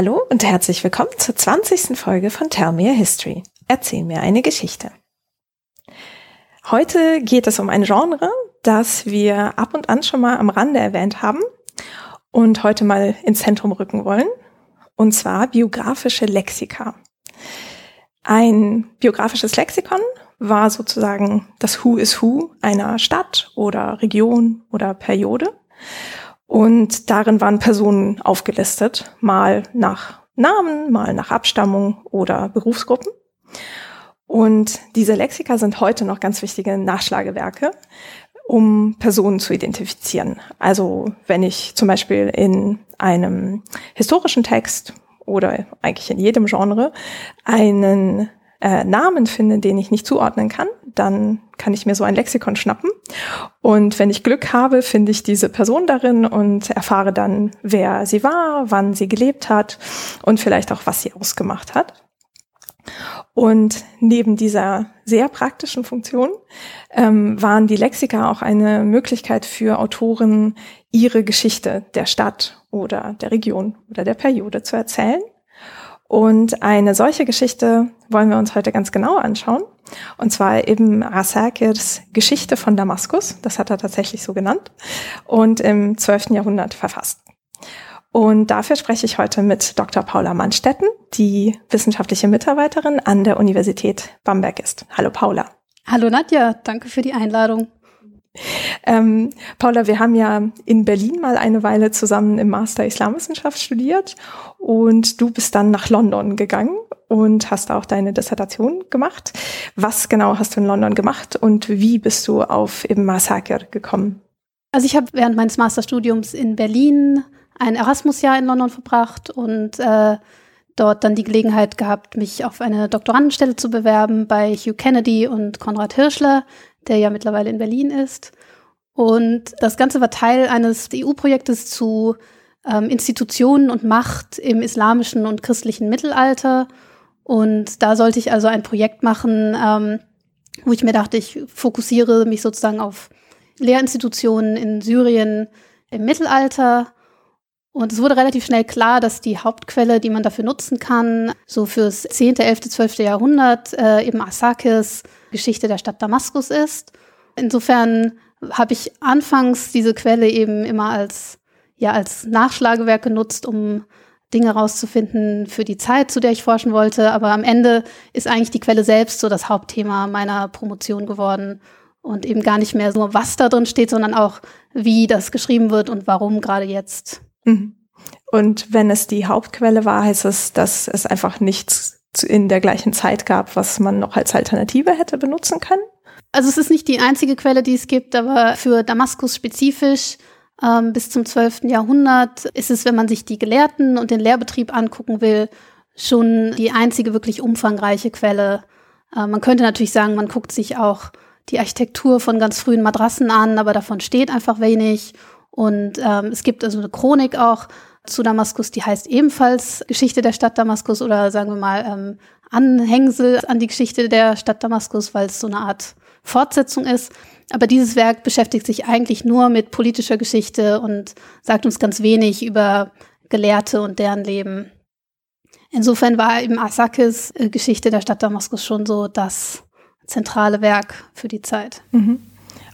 Hallo und herzlich willkommen zur 20. Folge von Tell Me a History. Erzähl mir eine Geschichte. Heute geht es um ein Genre, das wir ab und an schon mal am Rande erwähnt haben und heute mal ins Zentrum rücken wollen, und zwar biografische Lexika. Ein biografisches Lexikon war sozusagen das Who is Who einer Stadt oder Region oder Periode. Und darin waren Personen aufgelistet, mal nach Namen, mal nach Abstammung oder Berufsgruppen. Und diese Lexika sind heute noch ganz wichtige Nachschlagewerke, um Personen zu identifizieren. Also wenn ich zum Beispiel in einem historischen Text oder eigentlich in jedem Genre einen äh, Namen finde, den ich nicht zuordnen kann, dann kann ich mir so ein Lexikon schnappen. Und wenn ich Glück habe, finde ich diese Person darin und erfahre dann, wer sie war, wann sie gelebt hat und vielleicht auch, was sie ausgemacht hat. Und neben dieser sehr praktischen Funktion ähm, waren die Lexika auch eine Möglichkeit für Autoren, ihre Geschichte der Stadt oder der Region oder der Periode zu erzählen. Und eine solche Geschichte wollen wir uns heute ganz genau anschauen. Und zwar eben Rasakirs Geschichte von Damaskus. Das hat er tatsächlich so genannt. Und im 12. Jahrhundert verfasst. Und dafür spreche ich heute mit Dr. Paula Mannstetten, die wissenschaftliche Mitarbeiterin an der Universität Bamberg ist. Hallo Paula. Hallo Nadja, danke für die Einladung. Ähm, Paula, wir haben ja in Berlin mal eine Weile zusammen im Master Islamwissenschaft studiert und du bist dann nach London gegangen und hast auch deine Dissertation gemacht. Was genau hast du in London gemacht und wie bist du auf eben Massaker gekommen? Also ich habe während meines Masterstudiums in Berlin ein Erasmus-Jahr in London verbracht und äh, dort dann die Gelegenheit gehabt, mich auf eine Doktorandenstelle zu bewerben bei Hugh Kennedy und Konrad Hirschler, der ja mittlerweile in Berlin ist. Und das Ganze war Teil eines EU-Projektes zu ähm, Institutionen und Macht im islamischen und christlichen Mittelalter. Und da sollte ich also ein Projekt machen, ähm, wo ich mir dachte, ich fokussiere mich sozusagen auf Lehrinstitutionen in Syrien im Mittelalter. Und es wurde relativ schnell klar, dass die Hauptquelle, die man dafür nutzen kann, so fürs 10., 11., 12. Jahrhundert äh, eben Asakis Geschichte der Stadt Damaskus ist. Insofern habe ich anfangs diese Quelle eben immer als, ja, als Nachschlagewerk genutzt, um Dinge rauszufinden für die Zeit, zu der ich forschen wollte. Aber am Ende ist eigentlich die Quelle selbst so das Hauptthema meiner Promotion geworden und eben gar nicht mehr nur, was da drin steht, sondern auch, wie das geschrieben wird und warum gerade jetzt. Mhm. Und wenn es die Hauptquelle war, heißt es, dass es einfach nichts in der gleichen Zeit gab, was man noch als Alternative hätte benutzen können? Also es ist nicht die einzige Quelle, die es gibt, aber für Damaskus spezifisch ähm, bis zum 12. Jahrhundert ist es, wenn man sich die Gelehrten und den Lehrbetrieb angucken will, schon die einzige wirklich umfangreiche Quelle. Äh, man könnte natürlich sagen, man guckt sich auch die Architektur von ganz frühen Madrassen an, aber davon steht einfach wenig. Und ähm, es gibt also eine Chronik auch zu Damaskus, die heißt ebenfalls Geschichte der Stadt Damaskus oder sagen wir mal ähm, Anhängsel an die Geschichte der Stadt Damaskus, weil es so eine Art Fortsetzung ist. Aber dieses Werk beschäftigt sich eigentlich nur mit politischer Geschichte und sagt uns ganz wenig über Gelehrte und deren Leben. Insofern war eben Asakis äh, Geschichte der Stadt Damaskus schon so das zentrale Werk für die Zeit. Mhm.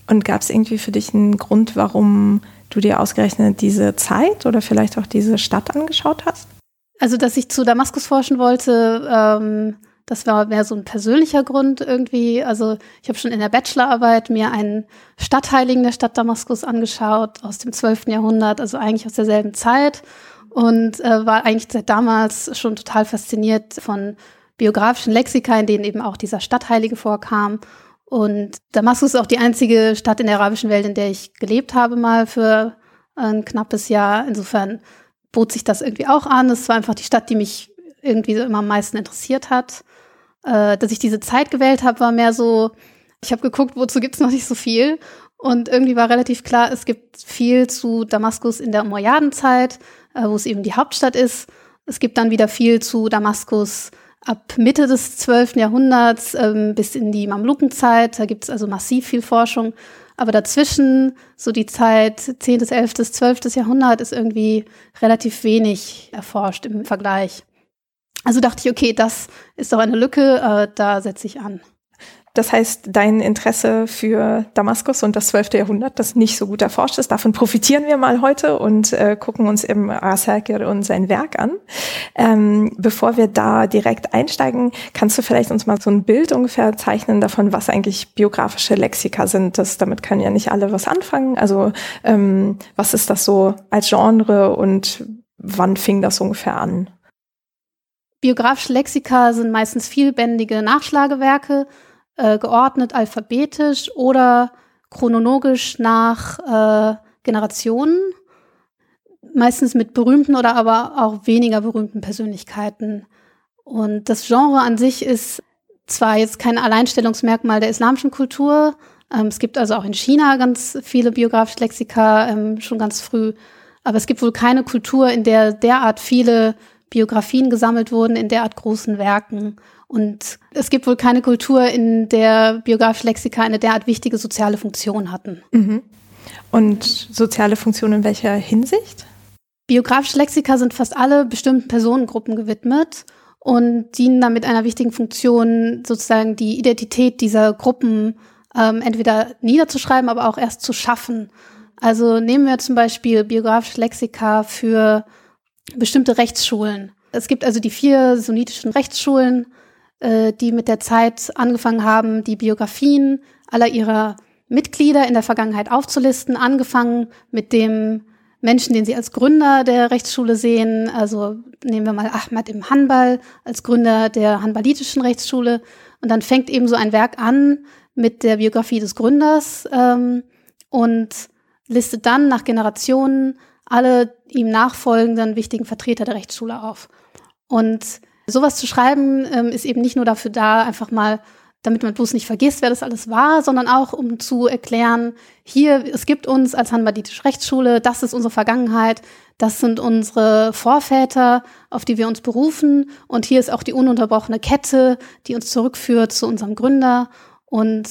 Und gab es irgendwie für dich einen Grund, warum du dir ausgerechnet diese Zeit oder vielleicht auch diese Stadt angeschaut hast? Also, dass ich zu Damaskus forschen wollte, ähm, das war mehr so ein persönlicher Grund irgendwie. Also ich habe schon in der Bachelorarbeit mir einen Stadtheiligen der Stadt Damaskus angeschaut aus dem 12. Jahrhundert, also eigentlich aus derselben Zeit und äh, war eigentlich seit damals schon total fasziniert von biografischen Lexika, in denen eben auch dieser Stadtheilige vorkam. Und Damaskus ist auch die einzige Stadt in der arabischen Welt, in der ich gelebt habe, mal für ein knappes Jahr. Insofern bot sich das irgendwie auch an. Es war einfach die Stadt, die mich irgendwie immer am meisten interessiert hat. Äh, dass ich diese Zeit gewählt habe, war mehr so, ich habe geguckt, wozu gibt es noch nicht so viel. Und irgendwie war relativ klar, es gibt viel zu Damaskus in der Umayyadenzeit, äh, wo es eben die Hauptstadt ist. Es gibt dann wieder viel zu Damaskus ab Mitte des 12. Jahrhunderts ähm, bis in die Mamlukenzeit. Da gibt es also massiv viel Forschung. Aber dazwischen, so die Zeit 10., 11., 12. Jahrhundert, ist irgendwie relativ wenig erforscht im Vergleich. Also dachte ich, okay, das ist doch eine Lücke, äh, da setze ich an. Das heißt, dein Interesse für Damaskus und das 12. Jahrhundert, das nicht so gut erforscht ist, davon profitieren wir mal heute und äh, gucken uns eben Asakir und sein Werk an. Ähm, bevor wir da direkt einsteigen, kannst du vielleicht uns mal so ein Bild ungefähr zeichnen davon, was eigentlich biografische Lexika sind. Das, damit können ja nicht alle was anfangen. Also ähm, was ist das so als Genre und wann fing das ungefähr an? Biografische Lexika sind meistens vielbändige Nachschlagewerke, äh, geordnet alphabetisch oder chronologisch nach äh, Generationen, meistens mit berühmten oder aber auch weniger berühmten Persönlichkeiten. Und das Genre an sich ist zwar jetzt kein Alleinstellungsmerkmal der islamischen Kultur, ähm, es gibt also auch in China ganz viele biografische Lexika, ähm, schon ganz früh, aber es gibt wohl keine Kultur, in der derart viele Biografien gesammelt wurden in derart großen Werken. Und es gibt wohl keine Kultur, in der biografische Lexika eine derart wichtige soziale Funktion hatten. Mhm. Und soziale Funktion in welcher Hinsicht? Biografische Lexika sind fast alle bestimmten Personengruppen gewidmet und dienen damit einer wichtigen Funktion, sozusagen die Identität dieser Gruppen ähm, entweder niederzuschreiben, aber auch erst zu schaffen. Also nehmen wir zum Beispiel biografische Lexika für bestimmte Rechtsschulen. Es gibt also die vier sunnitischen Rechtsschulen, äh, die mit der Zeit angefangen haben, die Biografien aller ihrer Mitglieder in der Vergangenheit aufzulisten, angefangen mit dem Menschen, den sie als Gründer der Rechtsschule sehen. Also nehmen wir mal Ahmad im Hanbal als Gründer der hanbalitischen Rechtsschule. Und dann fängt eben so ein Werk an mit der Biografie des Gründers ähm, und listet dann nach Generationen alle ihm nachfolgenden wichtigen Vertreter der Rechtsschule auf. Und sowas zu schreiben ähm, ist eben nicht nur dafür da, einfach mal, damit man bloß nicht vergisst, wer das alles war, sondern auch um zu erklären, hier, es gibt uns als Hanbaditische Rechtsschule, das ist unsere Vergangenheit, das sind unsere Vorväter, auf die wir uns berufen und hier ist auch die ununterbrochene Kette, die uns zurückführt zu unserem Gründer und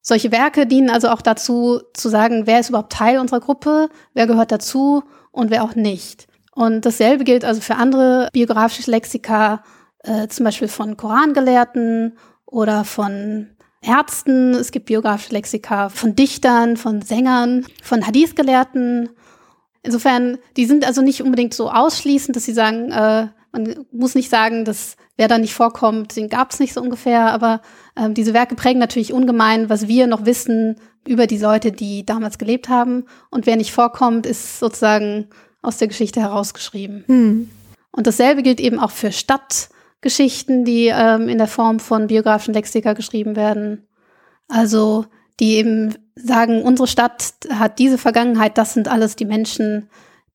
solche Werke dienen also auch dazu, zu sagen, wer ist überhaupt Teil unserer Gruppe, wer gehört dazu und wer auch nicht. Und dasselbe gilt also für andere biografische Lexika, äh, zum Beispiel von Korangelehrten oder von Ärzten. Es gibt biografische Lexika von Dichtern, von Sängern, von Hadith-Gelehrten. Insofern, die sind also nicht unbedingt so ausschließend, dass sie sagen, äh, man muss nicht sagen, dass wer da nicht vorkommt, den gab es nicht so ungefähr, aber ähm, diese Werke prägen natürlich ungemein, was wir noch wissen über die Leute, die damals gelebt haben. Und wer nicht vorkommt, ist sozusagen aus der Geschichte herausgeschrieben. Hm. Und dasselbe gilt eben auch für Stadtgeschichten, die ähm, in der Form von biografischen Lexika geschrieben werden. Also die eben sagen, unsere Stadt hat diese Vergangenheit, das sind alles die Menschen,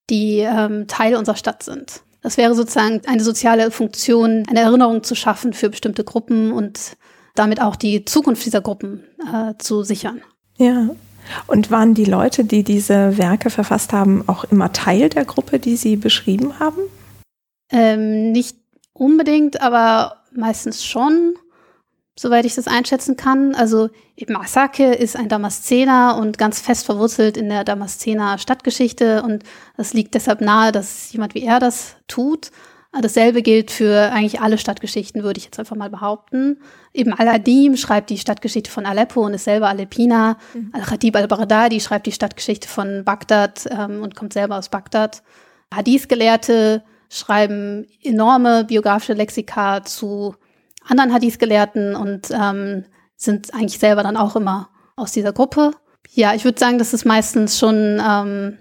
die ähm, Teil unserer Stadt sind. Das wäre sozusagen eine soziale Funktion, eine Erinnerung zu schaffen für bestimmte Gruppen und damit auch die Zukunft dieser Gruppen äh, zu sichern. Ja. Und waren die Leute, die diese Werke verfasst haben, auch immer Teil der Gruppe, die Sie beschrieben haben? Ähm, nicht unbedingt, aber meistens schon soweit ich das einschätzen kann. Also eben Asake ist ein Damaszener und ganz fest verwurzelt in der Damaszener Stadtgeschichte und es liegt deshalb nahe, dass jemand wie er das tut. Dasselbe gilt für eigentlich alle Stadtgeschichten, würde ich jetzt einfach mal behaupten. Eben Al-Adim schreibt die Stadtgeschichte von Aleppo und ist selber Aleppiner. Mhm. Al-Khatib al-Baghdadi schreibt die Stadtgeschichte von Bagdad ähm, und kommt selber aus Bagdad. Hadith-Gelehrte schreiben enorme biografische Lexika zu anderen Hadith-Gelehrten und ähm, sind eigentlich selber dann auch immer aus dieser Gruppe. Ja, ich würde sagen, dass es meistens schon ähm,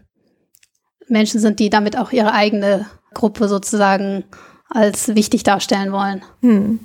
Menschen sind, die damit auch ihre eigene Gruppe sozusagen als wichtig darstellen wollen. Hm.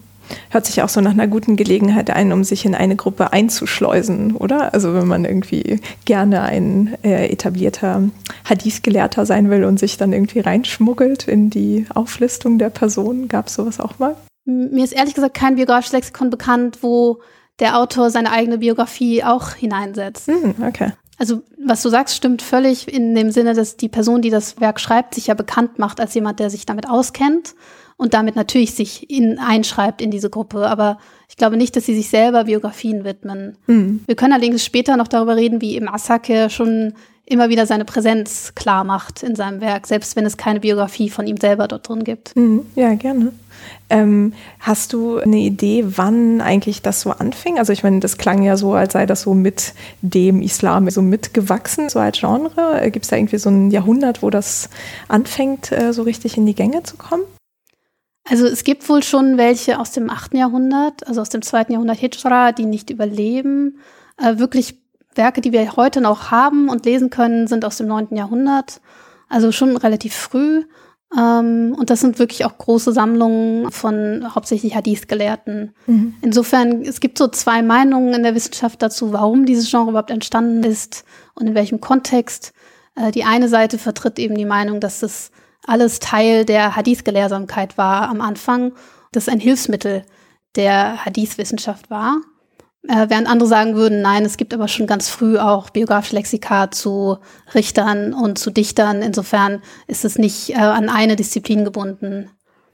Hört sich auch so nach einer guten Gelegenheit ein, um sich in eine Gruppe einzuschleusen, oder? Also wenn man irgendwie gerne ein äh, etablierter Hadith-Gelehrter sein will und sich dann irgendwie reinschmuggelt in die Auflistung der Person, gab es sowas auch mal? Mir ist ehrlich gesagt kein biografisches Lexikon bekannt, wo der Autor seine eigene Biografie auch hineinsetzt. Hm, okay. Also, was du sagst, stimmt völlig in dem Sinne, dass die Person, die das Werk schreibt, sich ja bekannt macht als jemand, der sich damit auskennt und damit natürlich sich in, einschreibt in diese Gruppe. Aber ich glaube nicht, dass sie sich selber Biografien widmen. Mhm. Wir können allerdings später noch darüber reden, wie eben Asake schon immer wieder seine Präsenz klar macht in seinem Werk, selbst wenn es keine Biografie von ihm selber dort drin gibt. Mhm. Ja, gerne. Ähm, hast du eine Idee, wann eigentlich das so anfing? Also ich meine, das klang ja so, als sei das so mit dem Islam so mitgewachsen, so als Genre. Äh, Gibt es da irgendwie so ein Jahrhundert, wo das anfängt, äh, so richtig in die Gänge zu kommen? Also es gibt wohl schon welche aus dem 8. Jahrhundert, also aus dem 2. Jahrhundert Hijra, die nicht überleben. Äh, wirklich Werke, die wir heute noch haben und lesen können, sind aus dem 9. Jahrhundert, also schon relativ früh. Ähm, und das sind wirklich auch große Sammlungen von hauptsächlich Hadith-Gelehrten. Mhm. Insofern, es gibt so zwei Meinungen in der Wissenschaft dazu, warum dieses Genre überhaupt entstanden ist und in welchem Kontext. Äh, die eine Seite vertritt eben die Meinung, dass das alles Teil der Hadith-Gelehrsamkeit war am Anfang, das ein Hilfsmittel der Hadith-Wissenschaft war. Äh, während andere sagen würden, nein, es gibt aber schon ganz früh auch biografische Lexika zu Richtern und zu Dichtern. Insofern ist es nicht äh, an eine Disziplin gebunden.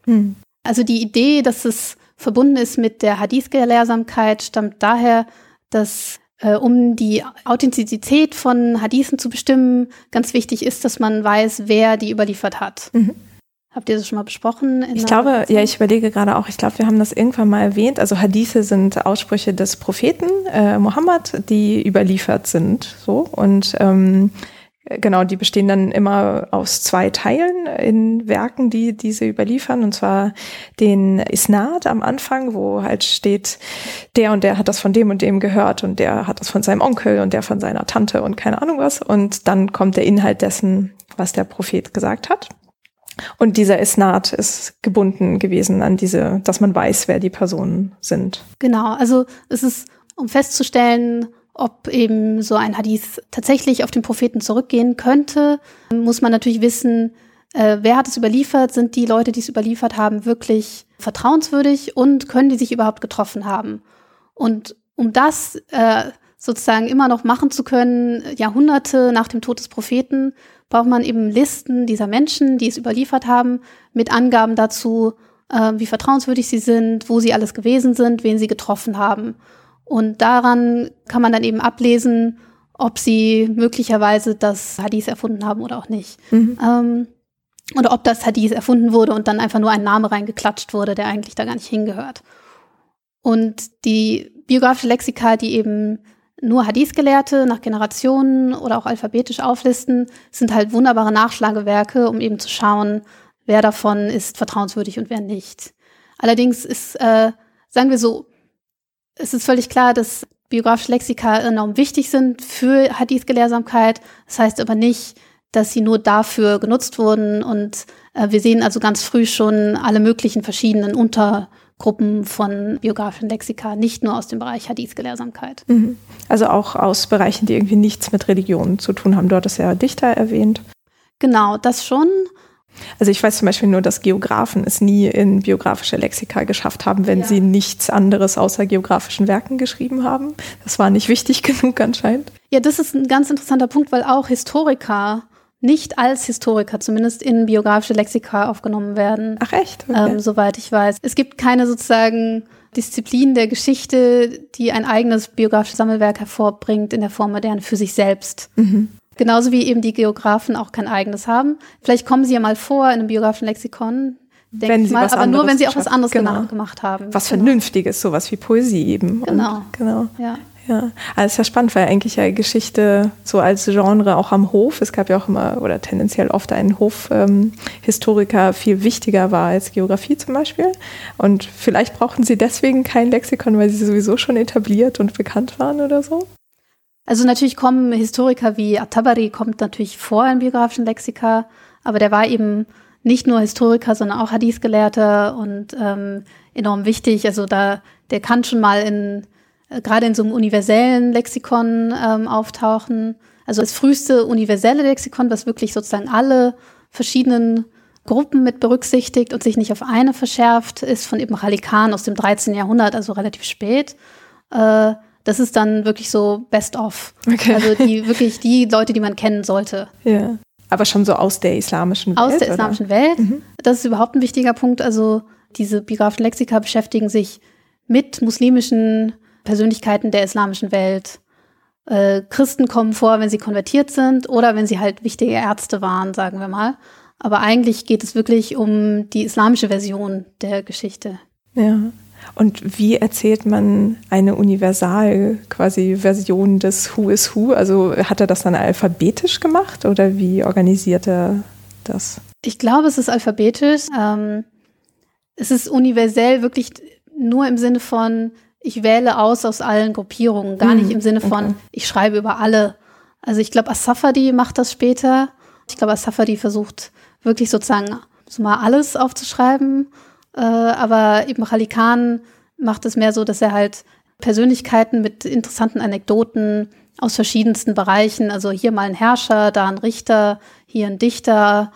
Hm. Also die Idee, dass es verbunden ist mit der Hadith-Gelehrsamkeit, stammt daher, dass äh, um die Authentizität von Hadithen zu bestimmen, ganz wichtig ist, dass man weiß, wer die überliefert hat. Mhm. Habt ihr das schon mal besprochen? Ich glaube, ja, ich überlege gerade auch, ich glaube, wir haben das irgendwann mal erwähnt. Also Hadithe sind Aussprüche des Propheten äh, Mohammed, die überliefert sind. So und ähm, genau, die bestehen dann immer aus zwei Teilen in Werken, die diese überliefern. Und zwar den Isnad am Anfang, wo halt steht, der und der hat das von dem und dem gehört und der hat das von seinem Onkel und der von seiner Tante und keine Ahnung was. Und dann kommt der Inhalt dessen, was der Prophet gesagt hat. Und dieser Isnad ist gebunden gewesen an diese, dass man weiß, wer die Personen sind. Genau, also es ist, um festzustellen, ob eben so ein Hadith tatsächlich auf den Propheten zurückgehen könnte, muss man natürlich wissen, äh, wer hat es überliefert, sind die Leute, die es überliefert haben, wirklich vertrauenswürdig und können die sich überhaupt getroffen haben. Und um das äh, sozusagen immer noch machen zu können, Jahrhunderte nach dem Tod des Propheten, braucht man eben Listen dieser Menschen, die es überliefert haben, mit Angaben dazu, äh, wie vertrauenswürdig sie sind, wo sie alles gewesen sind, wen sie getroffen haben. Und daran kann man dann eben ablesen, ob sie möglicherweise das Hadith erfunden haben oder auch nicht. Mhm. Ähm, oder ob das Hadith erfunden wurde und dann einfach nur ein Name reingeklatscht wurde, der eigentlich da gar nicht hingehört. Und die biografische Lexika, die eben nur Hadith-Gelehrte nach Generationen oder auch alphabetisch auflisten, sind halt wunderbare Nachschlagewerke, um eben zu schauen, wer davon ist vertrauenswürdig und wer nicht. Allerdings ist, äh, sagen wir so, es ist völlig klar, dass biografische Lexika enorm wichtig sind für Hadith-Gelehrsamkeit. Das heißt aber nicht, dass sie nur dafür genutzt wurden. Und äh, wir sehen also ganz früh schon alle möglichen verschiedenen Unter- Gruppen von biografischen Lexika, nicht nur aus dem Bereich Hadith-Gelehrsamkeit. Mhm. Also auch aus Bereichen, die irgendwie nichts mit Religion zu tun haben. Du hattest ja Dichter erwähnt. Genau, das schon. Also ich weiß zum Beispiel nur, dass Geografen es nie in biografische Lexika geschafft haben, wenn ja. sie nichts anderes außer geografischen Werken geschrieben haben. Das war nicht wichtig genug anscheinend. Ja, das ist ein ganz interessanter Punkt, weil auch Historiker nicht als Historiker, zumindest in biografische Lexika aufgenommen werden. Ach echt? Okay. Ähm, soweit ich weiß. Es gibt keine sozusagen Disziplin der Geschichte, die ein eigenes biografisches Sammelwerk hervorbringt in der Form modern für sich selbst. Mhm. Genauso wie eben die Geografen auch kein eigenes haben. Vielleicht kommen sie ja mal vor in einem biografischen Lexikon, denke ich mal, aber nur wenn sie auch was anderes genau. gemacht haben. Was genau. Vernünftiges, sowas wie Poesie eben. Genau. Und, genau. Ja. Ja, also ist ja spannend, weil eigentlich ja Geschichte so als Genre auch am Hof, es gab ja auch immer oder tendenziell oft einen Hofhistoriker ähm, viel wichtiger war als Geografie zum Beispiel. Und vielleicht brauchten sie deswegen kein Lexikon, weil sie sowieso schon etabliert und bekannt waren oder so. Also natürlich kommen Historiker wie Atabari kommt natürlich vor in biografischen Lexika, aber der war eben nicht nur Historiker, sondern auch Hadith-Gelehrter und ähm, enorm wichtig. Also da, der kann schon mal in äh, gerade in so einem universellen Lexikon ähm, auftauchen. Also das früheste universelle Lexikon, was wirklich sozusagen alle verschiedenen Gruppen mit berücksichtigt und sich nicht auf eine verschärft, ist von Ibn Khalikan aus dem 13. Jahrhundert, also relativ spät. Äh, das ist dann wirklich so Best of. Okay. Also die wirklich die Leute, die man kennen sollte. Ja. Aber schon so aus der islamischen Welt? Aus der islamischen oder? Welt. Mhm. Das ist überhaupt ein wichtiger Punkt. Also diese biografischen Lexika beschäftigen sich mit muslimischen Persönlichkeiten der islamischen Welt. Äh, Christen kommen vor, wenn sie konvertiert sind oder wenn sie halt wichtige Ärzte waren, sagen wir mal. Aber eigentlich geht es wirklich um die islamische Version der Geschichte. Ja. Und wie erzählt man eine universal quasi Version des Who is Who? Also hat er das dann alphabetisch gemacht oder wie organisiert er das? Ich glaube, es ist alphabetisch. Ähm, es ist universell wirklich nur im Sinne von, ich wähle aus aus allen Gruppierungen, gar nicht im Sinne von, okay. ich schreibe über alle. Also ich glaube, Asafadi macht das später. Ich glaube, Asafadi versucht wirklich sozusagen so mal alles aufzuschreiben. Äh, aber eben Khalikan macht es mehr so, dass er halt Persönlichkeiten mit interessanten Anekdoten aus verschiedensten Bereichen, also hier mal ein Herrscher, da ein Richter, hier ein Dichter,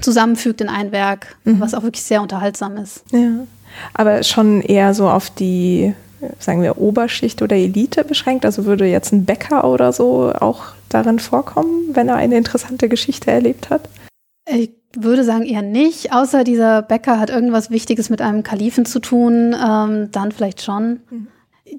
zusammenfügt in ein Werk, mhm. was auch wirklich sehr unterhaltsam ist. Ja, aber schon eher so auf die, sagen wir, Oberschicht oder Elite beschränkt. Also würde jetzt ein Bäcker oder so auch darin vorkommen, wenn er eine interessante Geschichte erlebt hat? Ich würde sagen eher nicht, außer dieser Bäcker hat irgendwas Wichtiges mit einem Kalifen zu tun, ähm, dann vielleicht schon. Mhm.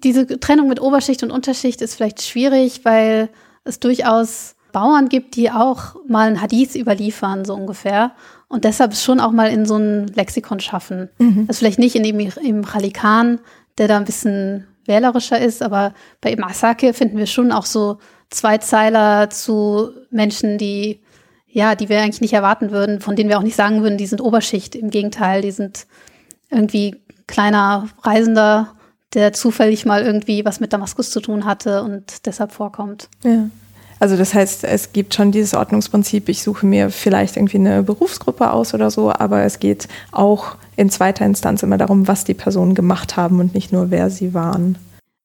Diese Trennung mit Oberschicht und Unterschicht ist vielleicht schwierig, weil es durchaus Bauern gibt, die auch mal ein Hadith überliefern, so ungefähr. Und deshalb schon auch mal in so ein Lexikon schaffen. Mhm. Also vielleicht nicht in dem, im Khalikan, der da ein bisschen wählerischer ist, aber bei Ibn Asake finden wir schon auch so Zweizeiler zu Menschen, die ja, die wir eigentlich nicht erwarten würden, von denen wir auch nicht sagen würden, die sind Oberschicht. Im Gegenteil, die sind irgendwie kleiner Reisender, der zufällig mal irgendwie was mit Damaskus zu tun hatte und deshalb vorkommt. Ja. Also das heißt, es gibt schon dieses Ordnungsprinzip, ich suche mir vielleicht irgendwie eine Berufsgruppe aus oder so, aber es geht auch in zweiter Instanz immer darum, was die Personen gemacht haben und nicht nur, wer sie waren.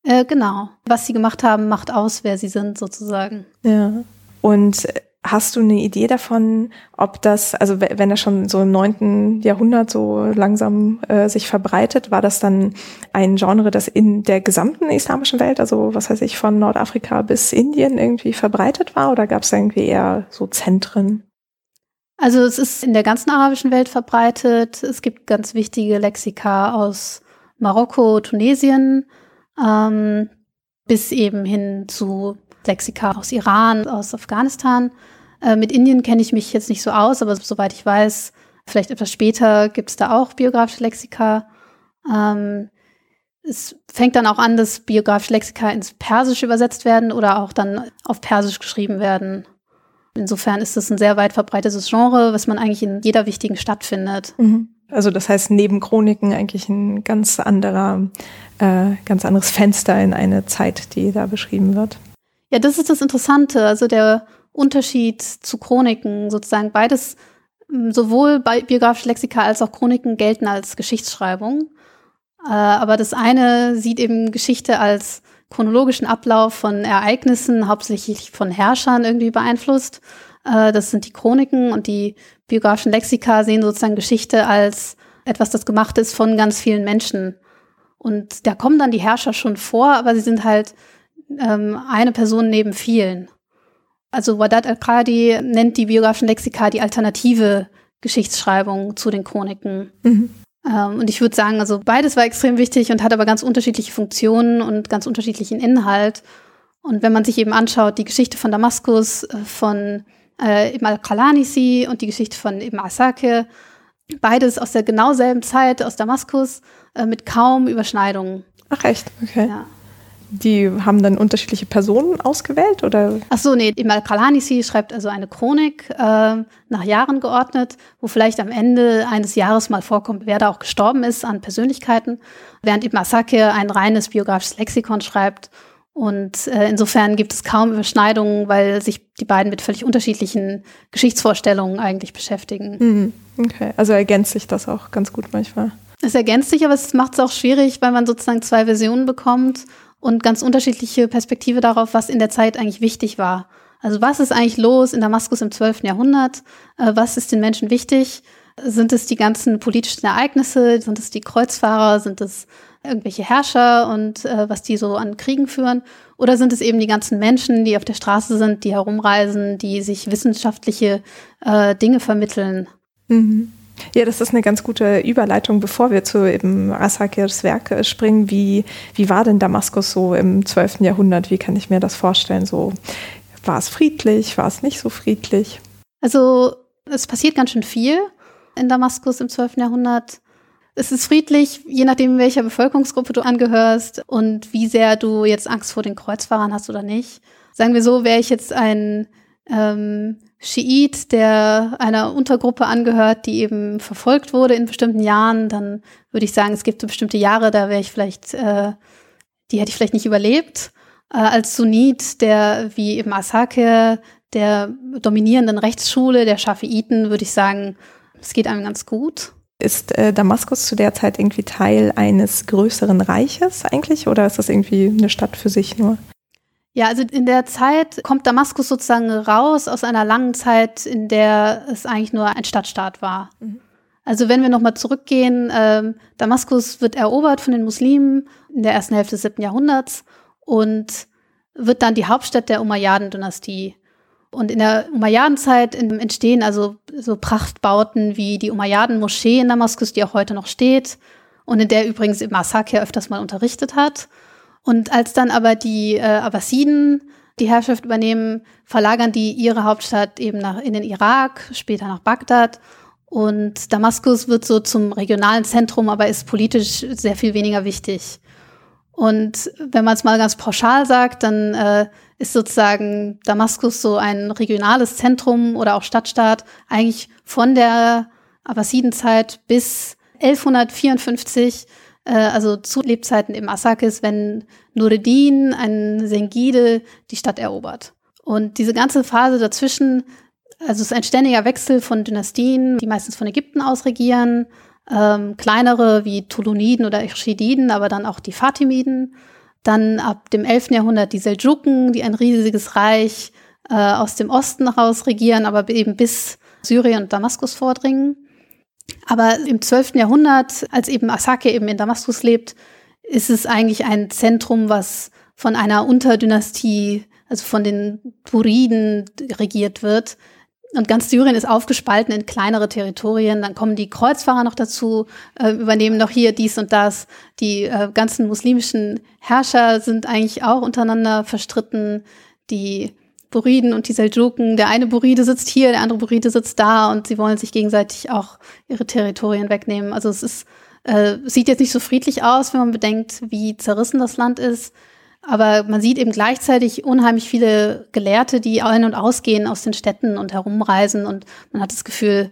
Äh, genau. Was sie gemacht haben, macht aus, wer sie sind, sozusagen. Ja. Und Hast du eine Idee davon, ob das, also wenn er schon so im neunten Jahrhundert so langsam äh, sich verbreitet, war das dann ein Genre, das in der gesamten islamischen Welt, also was weiß ich, von Nordafrika bis Indien irgendwie verbreitet war oder gab es irgendwie eher so Zentren? Also es ist in der ganzen arabischen Welt verbreitet. Es gibt ganz wichtige Lexika aus Marokko, Tunesien, ähm, bis eben hin zu Lexika aus Iran, aus Afghanistan. Äh, mit Indien kenne ich mich jetzt nicht so aus, aber soweit ich weiß, vielleicht etwas später gibt es da auch biografische Lexika. Ähm, es fängt dann auch an, dass biografische Lexika ins Persische übersetzt werden oder auch dann auf Persisch geschrieben werden. Insofern ist es ein sehr weit verbreitetes Genre, was man eigentlich in jeder wichtigen Stadt findet. Mhm. Also das heißt neben Chroniken eigentlich ein ganz anderer, äh, ganz anderes Fenster in eine Zeit, die da beschrieben wird. Ja, das ist das Interessante. Also der Unterschied zu Chroniken sozusagen beides, ähm, sowohl bei biografische Lexika als auch Chroniken gelten als Geschichtsschreibung. Äh, aber das eine sieht eben Geschichte als chronologischen Ablauf von Ereignissen, hauptsächlich von Herrschern irgendwie beeinflusst. Äh, das sind die Chroniken und die biografischen Lexika sehen sozusagen Geschichte als etwas, das gemacht ist von ganz vielen Menschen. Und da kommen dann die Herrscher schon vor, aber sie sind halt ähm, eine Person neben vielen. Also Wadat al-Qadi nennt die biografischen Lexika die alternative Geschichtsschreibung zu den Chroniken. Mhm. Ähm, und ich würde sagen, also beides war extrem wichtig und hat aber ganz unterschiedliche Funktionen und ganz unterschiedlichen Inhalt. Und wenn man sich eben anschaut, die Geschichte von Damaskus, äh, von äh, Ibn al-Qalanisi und die Geschichte von Ibn Asake, beides aus der genau selben Zeit aus Damaskus, äh, mit kaum Überschneidungen. Ach echt, okay. Ja. Die haben dann unterschiedliche Personen ausgewählt, oder? Ach so, nee, Imal Kalanisi schreibt also eine Chronik äh, nach Jahren geordnet, wo vielleicht am Ende eines Jahres mal vorkommt, wer da auch gestorben ist an Persönlichkeiten, während Ibn Asakir ein reines biografisches Lexikon schreibt. Und äh, insofern gibt es kaum Überschneidungen, weil sich die beiden mit völlig unterschiedlichen Geschichtsvorstellungen eigentlich beschäftigen. Mhm. Okay, also ergänzt sich das auch ganz gut manchmal. Es ergänzt sich, aber es macht es auch schwierig, weil man sozusagen zwei Versionen bekommt und ganz unterschiedliche Perspektive darauf, was in der Zeit eigentlich wichtig war. Also was ist eigentlich los in Damaskus im 12. Jahrhundert? Äh, was ist den Menschen wichtig? Sind es die ganzen politischen Ereignisse? Sind es die Kreuzfahrer? Sind es irgendwelche Herrscher und äh, was die so an Kriegen führen? Oder sind es eben die ganzen Menschen, die auf der Straße sind, die herumreisen, die sich wissenschaftliche äh, Dinge vermitteln? Mhm. Ja, das ist eine ganz gute Überleitung, bevor wir zu eben Asakirs Werk äh, springen. Wie, wie war denn Damaskus so im 12. Jahrhundert? Wie kann ich mir das vorstellen? So, war es friedlich? War es nicht so friedlich? Also, es passiert ganz schön viel in Damaskus im 12. Jahrhundert. Es ist friedlich, je nachdem, welcher Bevölkerungsgruppe du angehörst und wie sehr du jetzt Angst vor den Kreuzfahrern hast oder nicht. Sagen wir so, wäre ich jetzt ein ähm, Schiit, der einer Untergruppe angehört, die eben verfolgt wurde in bestimmten Jahren, dann würde ich sagen, es gibt so bestimmte Jahre, da wäre ich vielleicht, äh, die hätte ich vielleicht nicht überlebt. Äh, als Sunnit, der wie eben Asake, der dominierenden Rechtsschule der Schafiiten, würde ich sagen, es geht einem ganz gut. Ist äh, Damaskus zu der Zeit irgendwie Teil eines größeren Reiches eigentlich oder ist das irgendwie eine Stadt für sich nur? Ja, also in der Zeit kommt Damaskus sozusagen raus aus einer langen Zeit, in der es eigentlich nur ein Stadtstaat war. Mhm. Also wenn wir nochmal zurückgehen, äh, Damaskus wird erobert von den Muslimen in der ersten Hälfte des siebten Jahrhunderts und wird dann die Hauptstadt der Umayyaden-Dynastie. Und in der Umayyadenzeit entstehen also so Prachtbauten wie die Umayyaden-Moschee in Damaskus, die auch heute noch steht und in der übrigens Ibn Asakir öfters mal unterrichtet hat. Und als dann aber die äh, Abbasiden die Herrschaft übernehmen, verlagern die ihre Hauptstadt eben nach, in den Irak, später nach Bagdad. Und Damaskus wird so zum regionalen Zentrum, aber ist politisch sehr viel weniger wichtig. Und wenn man es mal ganz pauschal sagt, dann äh, ist sozusagen Damaskus so ein regionales Zentrum oder auch Stadtstaat eigentlich von der Abbasidenzeit bis 1154 äh, also zu Lebzeiten im Asakis, wenn Nureddin, ein Sengide, die Stadt erobert. Und diese ganze Phase dazwischen, also es ist ein ständiger Wechsel von Dynastien, die meistens von Ägypten aus regieren, ähm, kleinere wie Tuluniden oder Irschididen, aber dann auch die Fatimiden. Dann ab dem 11. Jahrhundert die Seldschuken, die ein riesiges Reich äh, aus dem Osten heraus regieren, aber eben bis Syrien und Damaskus vordringen. Aber im 12. Jahrhundert, als eben Asake eben in Damaskus lebt, ist es eigentlich ein Zentrum, was von einer Unterdynastie, also von den Buriden regiert wird. Und ganz Syrien ist aufgespalten in kleinere Territorien. Dann kommen die Kreuzfahrer noch dazu, äh, übernehmen noch hier dies und das. Die äh, ganzen muslimischen Herrscher sind eigentlich auch untereinander verstritten. Die Buriden und die Seldschuken. Der eine Buride sitzt hier, der andere Buride sitzt da und sie wollen sich gegenseitig auch ihre Territorien wegnehmen. Also es ist, äh, sieht jetzt nicht so friedlich aus, wenn man bedenkt, wie zerrissen das Land ist. Aber man sieht eben gleichzeitig unheimlich viele Gelehrte, die ein- und ausgehen aus den Städten und herumreisen. Und man hat das Gefühl,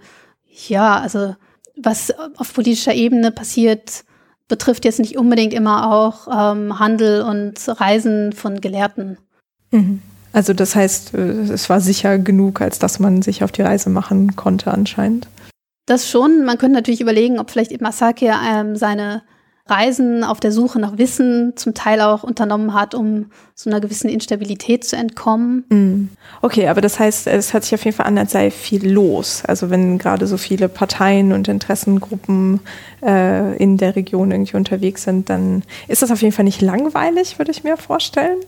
ja, also was auf politischer Ebene passiert, betrifft jetzt nicht unbedingt immer auch ähm, Handel und Reisen von Gelehrten. Mhm. Also das heißt, äh, es war sicher genug, als dass man sich auf die Reise machen konnte anscheinend. Das schon. Man könnte natürlich überlegen, ob vielleicht Ibn Asakir ähm, seine Reisen auf der Suche nach Wissen zum Teil auch unternommen hat, um so einer gewissen Instabilität zu entkommen. Mm. Okay, aber das heißt, es hört sich auf jeden Fall an, als sei viel los. Also wenn gerade so viele Parteien und Interessengruppen äh, in der Region irgendwie unterwegs sind, dann ist das auf jeden Fall nicht langweilig, würde ich mir vorstellen.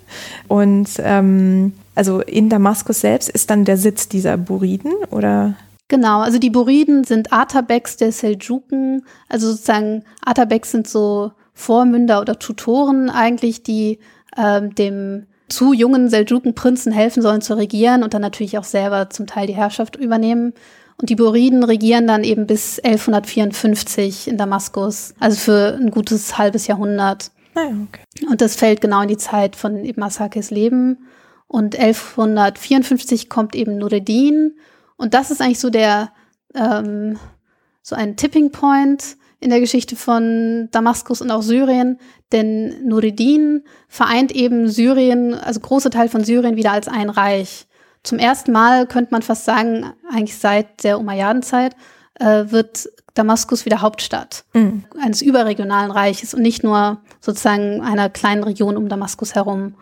Und ähm, also in Damaskus selbst ist dann der Sitz dieser Buriden oder? Genau, also die Buriden sind Atabeks der Seldschuken. Also sozusagen Atabeks sind so Vormünder oder Tutoren eigentlich, die ähm, dem zu jungen Seldschuken-Prinzen helfen sollen zu regieren und dann natürlich auch selber zum Teil die Herrschaft übernehmen. Und die Buriden regieren dann eben bis 1154 in Damaskus, also für ein gutes halbes Jahrhundert. Ah ja, okay. Und das fällt genau in die Zeit von Ibn Asakis Leben. Und 1154 kommt eben Nureddin und das ist eigentlich so der, ähm, so ein Tipping Point in der Geschichte von Damaskus und auch Syrien, denn Nureddin vereint eben Syrien, also große Teil von Syrien wieder als ein Reich. Zum ersten Mal könnte man fast sagen, eigentlich seit der Umayyadenzeit, äh, wird Damaskus wieder Hauptstadt mhm. eines überregionalen Reiches und nicht nur sozusagen einer kleinen Region um Damaskus herum.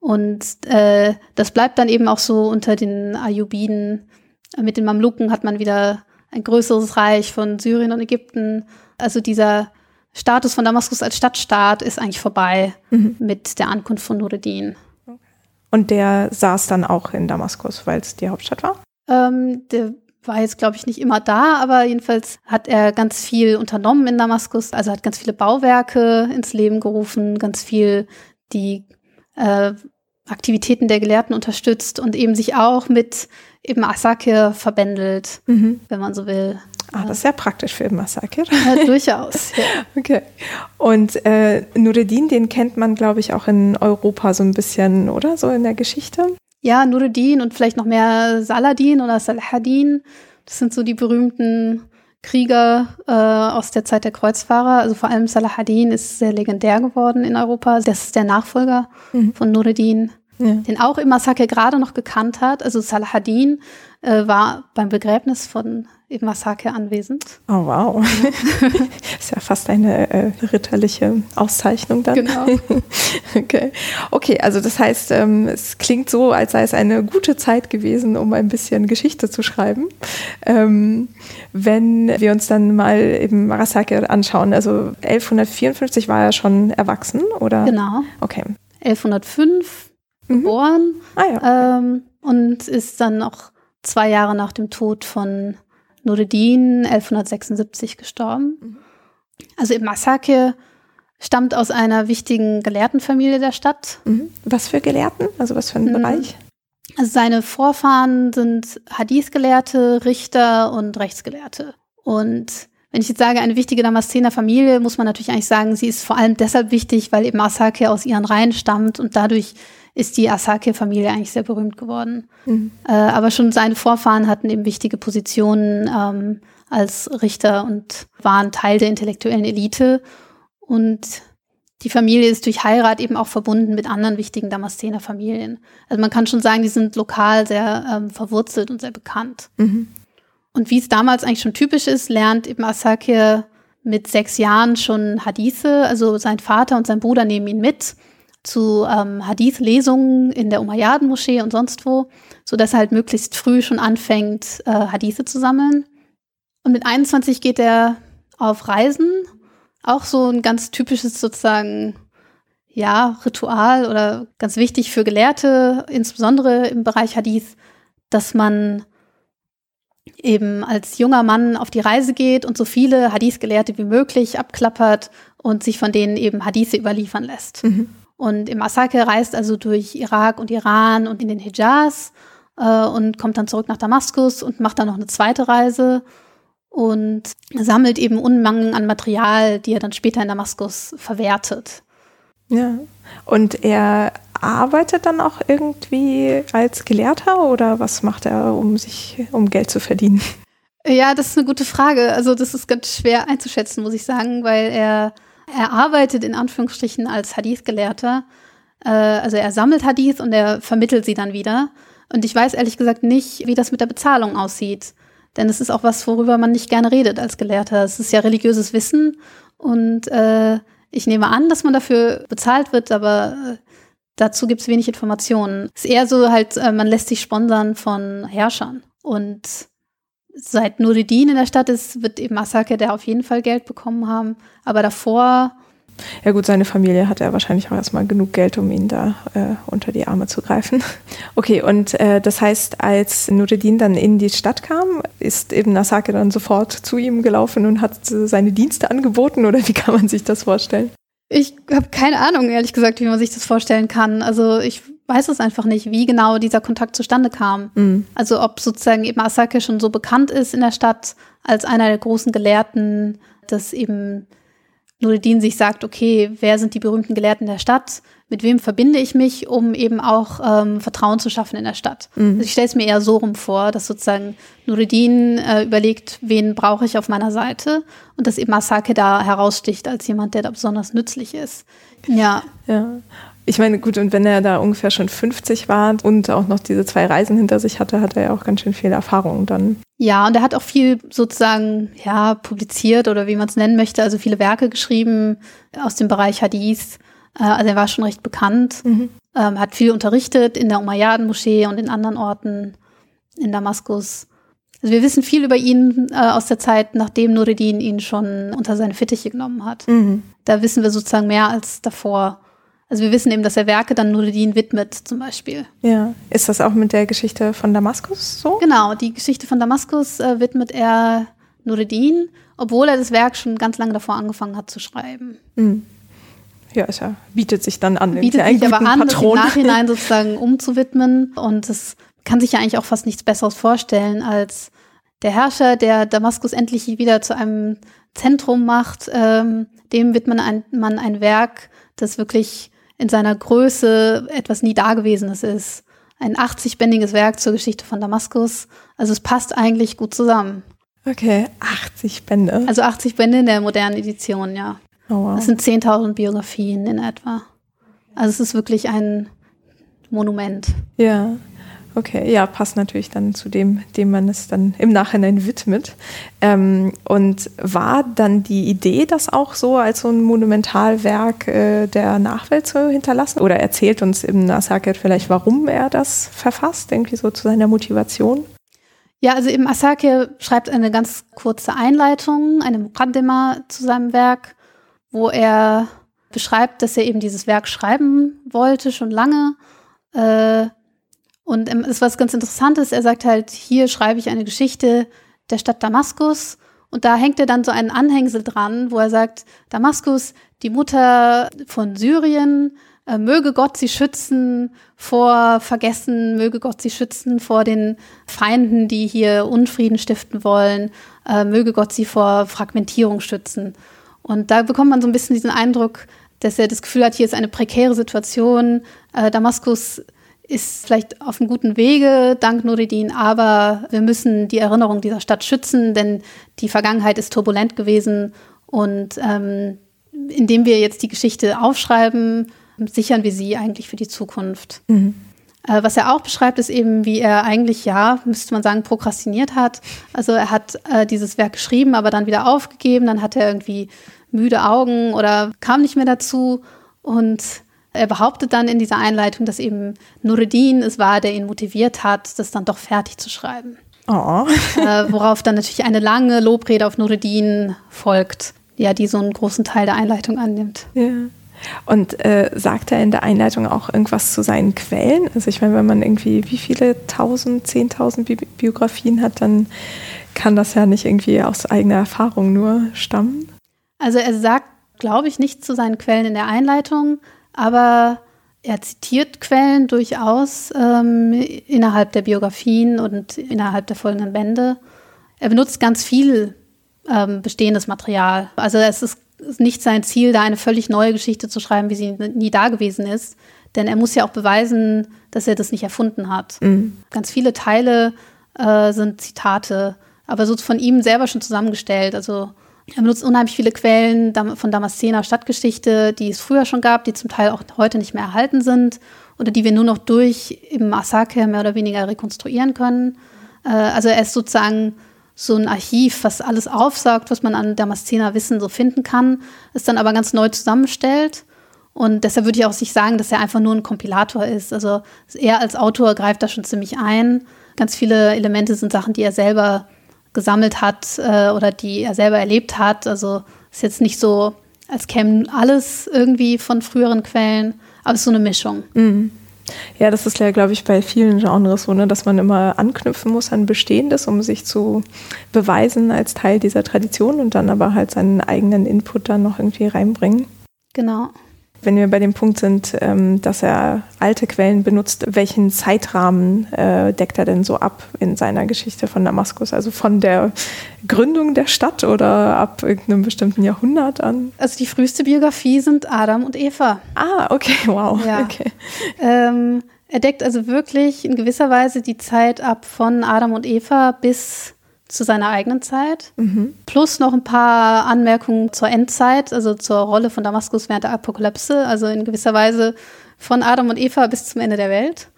Und äh, das bleibt dann eben auch so unter den Ayyubiden mit den Mamluken hat man wieder ein größeres Reich von Syrien und Ägypten. Also dieser Status von Damaskus als Stadtstaat ist eigentlich vorbei mhm. mit der Ankunft von Nureddin. Und der saß dann auch in Damaskus, weil es die Hauptstadt war? Ähm, der war jetzt, glaube ich, nicht immer da, aber jedenfalls hat er ganz viel unternommen in Damaskus. Also hat ganz viele Bauwerke ins Leben gerufen, ganz viel die äh, Aktivitäten der Gelehrten unterstützt und eben sich auch mit eben Asakir verbändelt, mhm. wenn man so will. Ah, das ist ja praktisch für Ibn Asakir. Ja, durchaus. Ja. Okay. Und äh, Nureddin, den kennt man, glaube ich, auch in Europa so ein bisschen, oder? So in der Geschichte? Ja, Nureddin und vielleicht noch mehr Saladin oder Salahadin. Das sind so die berühmten Krieger äh, aus der Zeit der Kreuzfahrer. Also vor allem Salahadin ist sehr legendär geworden in Europa. Das ist der Nachfolger mhm. von Nureddin ja. den auch Ibn Massaker gerade noch gekannt hat. Also Salahadin äh, war beim Begräbnis von Ibn Massaker anwesend. Oh wow. ist ja fast eine äh, ritterliche Auszeichnung dann. Genau. okay. okay, also das heißt, ähm, es klingt so, als sei es eine gute Zeit gewesen, um ein bisschen Geschichte zu schreiben. Ähm, wenn wir uns dann mal eben Massaker anschauen, also 1154 war er schon erwachsen, oder? Genau. Okay. 1105 mhm. geboren ah, ja. ähm, und ist dann noch zwei Jahre nach dem Tod von Nureddin 1176 gestorben. Mhm. Also Ibn Masakir stammt aus einer wichtigen Gelehrtenfamilie der Stadt. Mhm. Was für Gelehrten? Also was für ein mhm. Bereich? Also seine Vorfahren sind Hadith-Gelehrte, Richter und Rechtsgelehrte. Und wenn ich jetzt sage, eine wichtige Damaszener Familie, muss man natürlich eigentlich sagen, sie ist vor allem deshalb wichtig, weil eben Asakir aus ihren Reihen stammt und dadurch ist die Asake-Familie eigentlich sehr berühmt geworden. Mhm. Äh, aber schon seine Vorfahren hatten eben wichtige Positionen ähm, als Richter und waren Teil der intellektuellen Elite. Und die Familie ist durch Heirat eben auch verbunden mit anderen wichtigen Damaszener Familien. Also man kann schon sagen, die sind lokal sehr ähm, verwurzelt und sehr bekannt. Mhm. Und wie es damals eigentlich schon typisch ist, lernt eben Asakir mit sechs Jahren schon Hadithe. Also sein Vater und sein Bruder nehmen ihn mit zu ähm, Hadith-Lesungen in der Umayyaden-Moschee und sonst wo, sodass er halt möglichst früh schon anfängt, äh, Hadithe zu sammeln. Und mit 21 geht er auf Reisen, auch so ein ganz typisches sozusagen, ja, Ritual oder ganz wichtig für Gelehrte, insbesondere im Bereich Hadith, dass man eben als junger Mann auf die Reise geht und so viele Hadith-Gelehrte wie möglich abklappert und sich von denen eben Hadithe überliefern lässt. Mhm. Und im Massaker reist also durch Irak und Iran und in den Hijaz äh, und kommt dann zurück nach Damaskus und macht dann noch eine zweite Reise und sammelt eben Unmengen an Material, die er dann später in Damaskus verwertet. Ja. Und er arbeitet dann auch irgendwie als Gelehrter oder was macht er, um sich, um Geld zu verdienen? Ja, das ist eine gute Frage. Also das ist ganz schwer einzuschätzen, muss ich sagen, weil er er arbeitet in Anführungsstrichen als Hadith-Gelehrter. Äh, also er sammelt Hadith und er vermittelt sie dann wieder. Und ich weiß ehrlich gesagt nicht, wie das mit der Bezahlung aussieht. Denn es ist auch was, worüber man nicht gerne redet als Gelehrter. Es ist ja religiöses Wissen und äh, ich nehme an, dass man dafür bezahlt wird, aber äh, dazu gibt es wenig Informationen. Es ist eher so halt, äh, man lässt sich sponsern von Herrschern. Und seit Nureddin in der Stadt ist, wird eben Massaker der auf jeden Fall Geld bekommen haben. Aber davor. Ja gut, seine Familie hatte ja wahrscheinlich auch erstmal genug Geld, um ihn da äh, unter die Arme zu greifen. Okay, und äh, das heißt, als Nureddin dann in die Stadt kam, ist eben Nasake dann sofort zu ihm gelaufen und hat seine Dienste angeboten oder wie kann man sich das vorstellen? Ich habe keine Ahnung, ehrlich gesagt, wie man sich das vorstellen kann. Also ich weiß es einfach nicht, wie genau dieser Kontakt zustande kam. Mhm. Also ob sozusagen eben Asake schon so bekannt ist in der Stadt als einer der großen Gelehrten, dass eben Nureddin sich sagt, okay, wer sind die berühmten Gelehrten der Stadt? Mit wem verbinde ich mich, um eben auch ähm, Vertrauen zu schaffen in der Stadt? Mhm. Also ich stelle es mir eher so rum vor, dass sozusagen Nureddin äh, überlegt, wen brauche ich auf meiner Seite und dass eben Asake da heraussticht als jemand, der da besonders nützlich ist. Ja. Ja. Ich meine, gut, und wenn er da ungefähr schon 50 war und auch noch diese zwei Reisen hinter sich hatte, hat er ja auch ganz schön viel Erfahrung dann. Ja, und er hat auch viel sozusagen, ja, publiziert oder wie man es nennen möchte, also viele Werke geschrieben aus dem Bereich Hadith. Äh, also er war schon recht bekannt, mhm. ähm, hat viel unterrichtet in der Umayyaden-Moschee und in anderen Orten in Damaskus. Also wir wissen viel über ihn äh, aus der Zeit, nachdem Nureddin ihn schon unter seine Fittiche genommen hat. Mhm. Da wissen wir sozusagen mehr als davor. Also wir wissen eben, dass er Werke dann Nureddin widmet, zum Beispiel. Ja. Ist das auch mit der Geschichte von Damaskus so? Genau, die Geschichte von Damaskus äh, widmet er Nureddin, obwohl er das Werk schon ganz lange davor angefangen hat zu schreiben. Mhm. Ja, es ja, bietet sich dann an. Bietet sich aber an, das im Nachhinein sozusagen umzuwidmen. Und es kann sich ja eigentlich auch fast nichts Besseres vorstellen, als der Herrscher, der Damaskus endlich wieder zu einem Zentrum macht, ähm, dem widmet ein, man ein Werk, das wirklich in seiner Größe etwas nie Dagewesenes ist. Ein 80-bändiges Werk zur Geschichte von Damaskus. Also es passt eigentlich gut zusammen. Okay, 80 Bände. Also 80 Bände in der modernen Edition, ja. Oh, wow. Das sind 10.000 Biografien in etwa. Also es ist wirklich ein Monument. Ja. Okay, ja, passt natürlich dann zu dem, dem man es dann im Nachhinein widmet. Ähm, und war dann die Idee, das auch so als so ein Monumentalwerk äh, der Nachwelt zu hinterlassen? Oder erzählt uns im Nasaket vielleicht, warum er das verfasst, irgendwie so zu seiner Motivation? Ja, also eben Asake schreibt eine ganz kurze Einleitung, eine Mukaddima zu seinem Werk, wo er beschreibt, dass er eben dieses Werk schreiben wollte, schon lange. Äh, und ähm, ist was ganz Interessantes. Er sagt halt, hier schreibe ich eine Geschichte der Stadt Damaskus. Und da hängt er dann so einen Anhängsel dran, wo er sagt, Damaskus, die Mutter von Syrien, äh, möge Gott sie schützen vor Vergessen, möge Gott sie schützen vor den Feinden, die hier Unfrieden stiften wollen, äh, möge Gott sie vor Fragmentierung schützen. Und da bekommt man so ein bisschen diesen Eindruck, dass er das Gefühl hat, hier ist eine prekäre Situation. Äh, Damaskus ist vielleicht auf einem guten Wege, dank Nureddin, aber wir müssen die Erinnerung dieser Stadt schützen, denn die Vergangenheit ist turbulent gewesen und ähm, indem wir jetzt die Geschichte aufschreiben, sichern wir sie eigentlich für die Zukunft. Mhm. Äh, was er auch beschreibt, ist eben, wie er eigentlich, ja, müsste man sagen, prokrastiniert hat. Also er hat äh, dieses Werk geschrieben, aber dann wieder aufgegeben, dann hat er irgendwie müde Augen oder kam nicht mehr dazu und er behauptet dann in dieser Einleitung, dass eben Nureddin es war, der ihn motiviert hat, das dann doch fertig zu schreiben. Oh. Äh, worauf dann natürlich eine lange Lobrede auf Nureddin folgt, ja, die so einen großen Teil der Einleitung annimmt. Ja. Und äh, sagt er in der Einleitung auch irgendwas zu seinen Quellen? Also ich meine, wenn man irgendwie wie viele tausend, zehntausend Bi Biografien hat, dann kann das ja nicht irgendwie aus eigener Erfahrung nur stammen. Also er sagt, glaube ich, nicht zu seinen Quellen in der Einleitung, aber er zitiert Quellen durchaus ähm, innerhalb der Biografien und innerhalb der folgenden Bände. Er benutzt ganz viel ähm, bestehendes Material. Also es ist nicht sein Ziel, da eine völlig neue Geschichte zu schreiben, wie sie nie da gewesen ist. Denn er muss ja auch beweisen, dass er das nicht erfunden hat. Mhm. Ganz viele Teile äh, sind Zitate, aber so von ihm selber schon zusammengestellt. Also er benutzt unheimlich viele Quellen von Damaszener Stadtgeschichte, die es früher schon gab, die zum Teil auch heute nicht mehr erhalten sind oder die wir nur noch durch im Asake mehr oder weniger rekonstruieren können. Äh, also er ist sozusagen so ein Archiv, was alles aufsaugt, was man an Damaszener Wissen so finden kann, es dann aber ganz neu zusammenstellt. Und deshalb würde ich auch nicht sagen, dass er einfach nur ein Kompilator ist. Also er als Autor greift da schon ziemlich ein. Ganz viele Elemente sind Sachen, die er selber gesammelt hat äh, oder die er selber erlebt hat. Also ist jetzt nicht so, als käme alles irgendwie von früheren Quellen, aber es ist so eine Mischung. Mhm. Ja, das ist ja, glaube ich, bei vielen Genres so, ne, dass man immer anknüpfen muss an Bestehendes, um sich zu beweisen als Teil dieser Tradition und dann aber halt seinen eigenen Input dann noch irgendwie reinbringen. Genau. Wenn wir bei dem Punkt sind, ähm, dass er alte Quellen benutzt, welchen Zeitrahmen äh, deckt er denn so ab in seiner Geschichte von Damaskus? Also von der Gründung der Stadt oder ab irgendeinem bestimmten Jahrhundert an? Also die früheste Biografie sind Adam und Eva. Ah, okay, wow. Ja. Okay. Ähm, er deckt also wirklich in gewisser Weise die Zeit ab von Adam und Eva bis zu seiner eigenen Zeit. Mhm. Plus noch ein paar Anmerkungen zur Endzeit, also zur Rolle von Damaskus während der Apokalypse. Also in gewisser Weise von Adam und Eva bis zum Ende der Welt.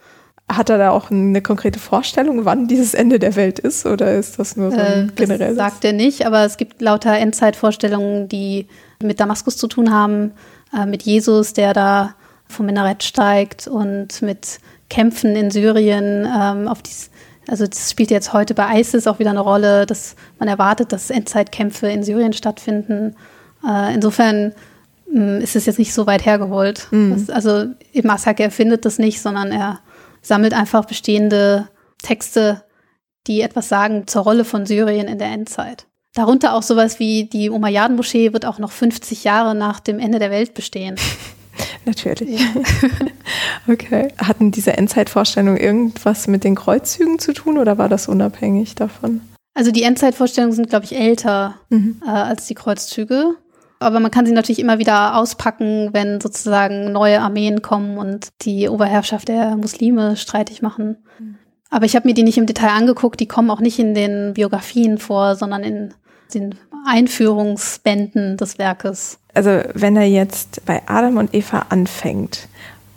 Hat er da auch eine konkrete Vorstellung, wann dieses Ende der Welt ist? Oder ist das nur so ein äh, generelles? Das sagt er nicht, aber es gibt lauter Endzeitvorstellungen, die mit Damaskus zu tun haben, äh, mit Jesus, der da vom Minarett steigt und mit Kämpfen in Syrien ähm, auf dies, Also das spielt jetzt heute bei ISIS auch wieder eine Rolle, dass man erwartet, dass Endzeitkämpfe in Syrien stattfinden. Äh, insofern mh, mm, ist es jetzt nicht so weit hergeholt. Mhm. Das, also Ibn Asakir erfindet das nicht, sondern er sammelt einfach bestehende Texte, die etwas sagen zur Rolle von Syrien in der Endzeit. Darunter auch sowas wie die Umayyaden-Moschee wird auch noch 50 Jahre nach dem Ende der Welt bestehen. Natürlich. Ja. okay. Hatten diese Endzeitvorstellungen irgendwas mit den Kreuzzügen zu tun oder war das unabhängig davon? Also die Endzeitvorstellungen sind, glaube ich, älter mhm. äh, als die Kreuzzüge. Aber man kann sie natürlich immer wieder auspacken, wenn sozusagen neue Armeen kommen und die Oberherrschaft der Muslime streitig machen. Mhm. Aber ich habe mir die nicht im Detail angeguckt. Die kommen auch nicht in den Biografien vor, sondern in den Einführungsbänden des Werkes. Also wenn er jetzt bei Adam und Eva anfängt,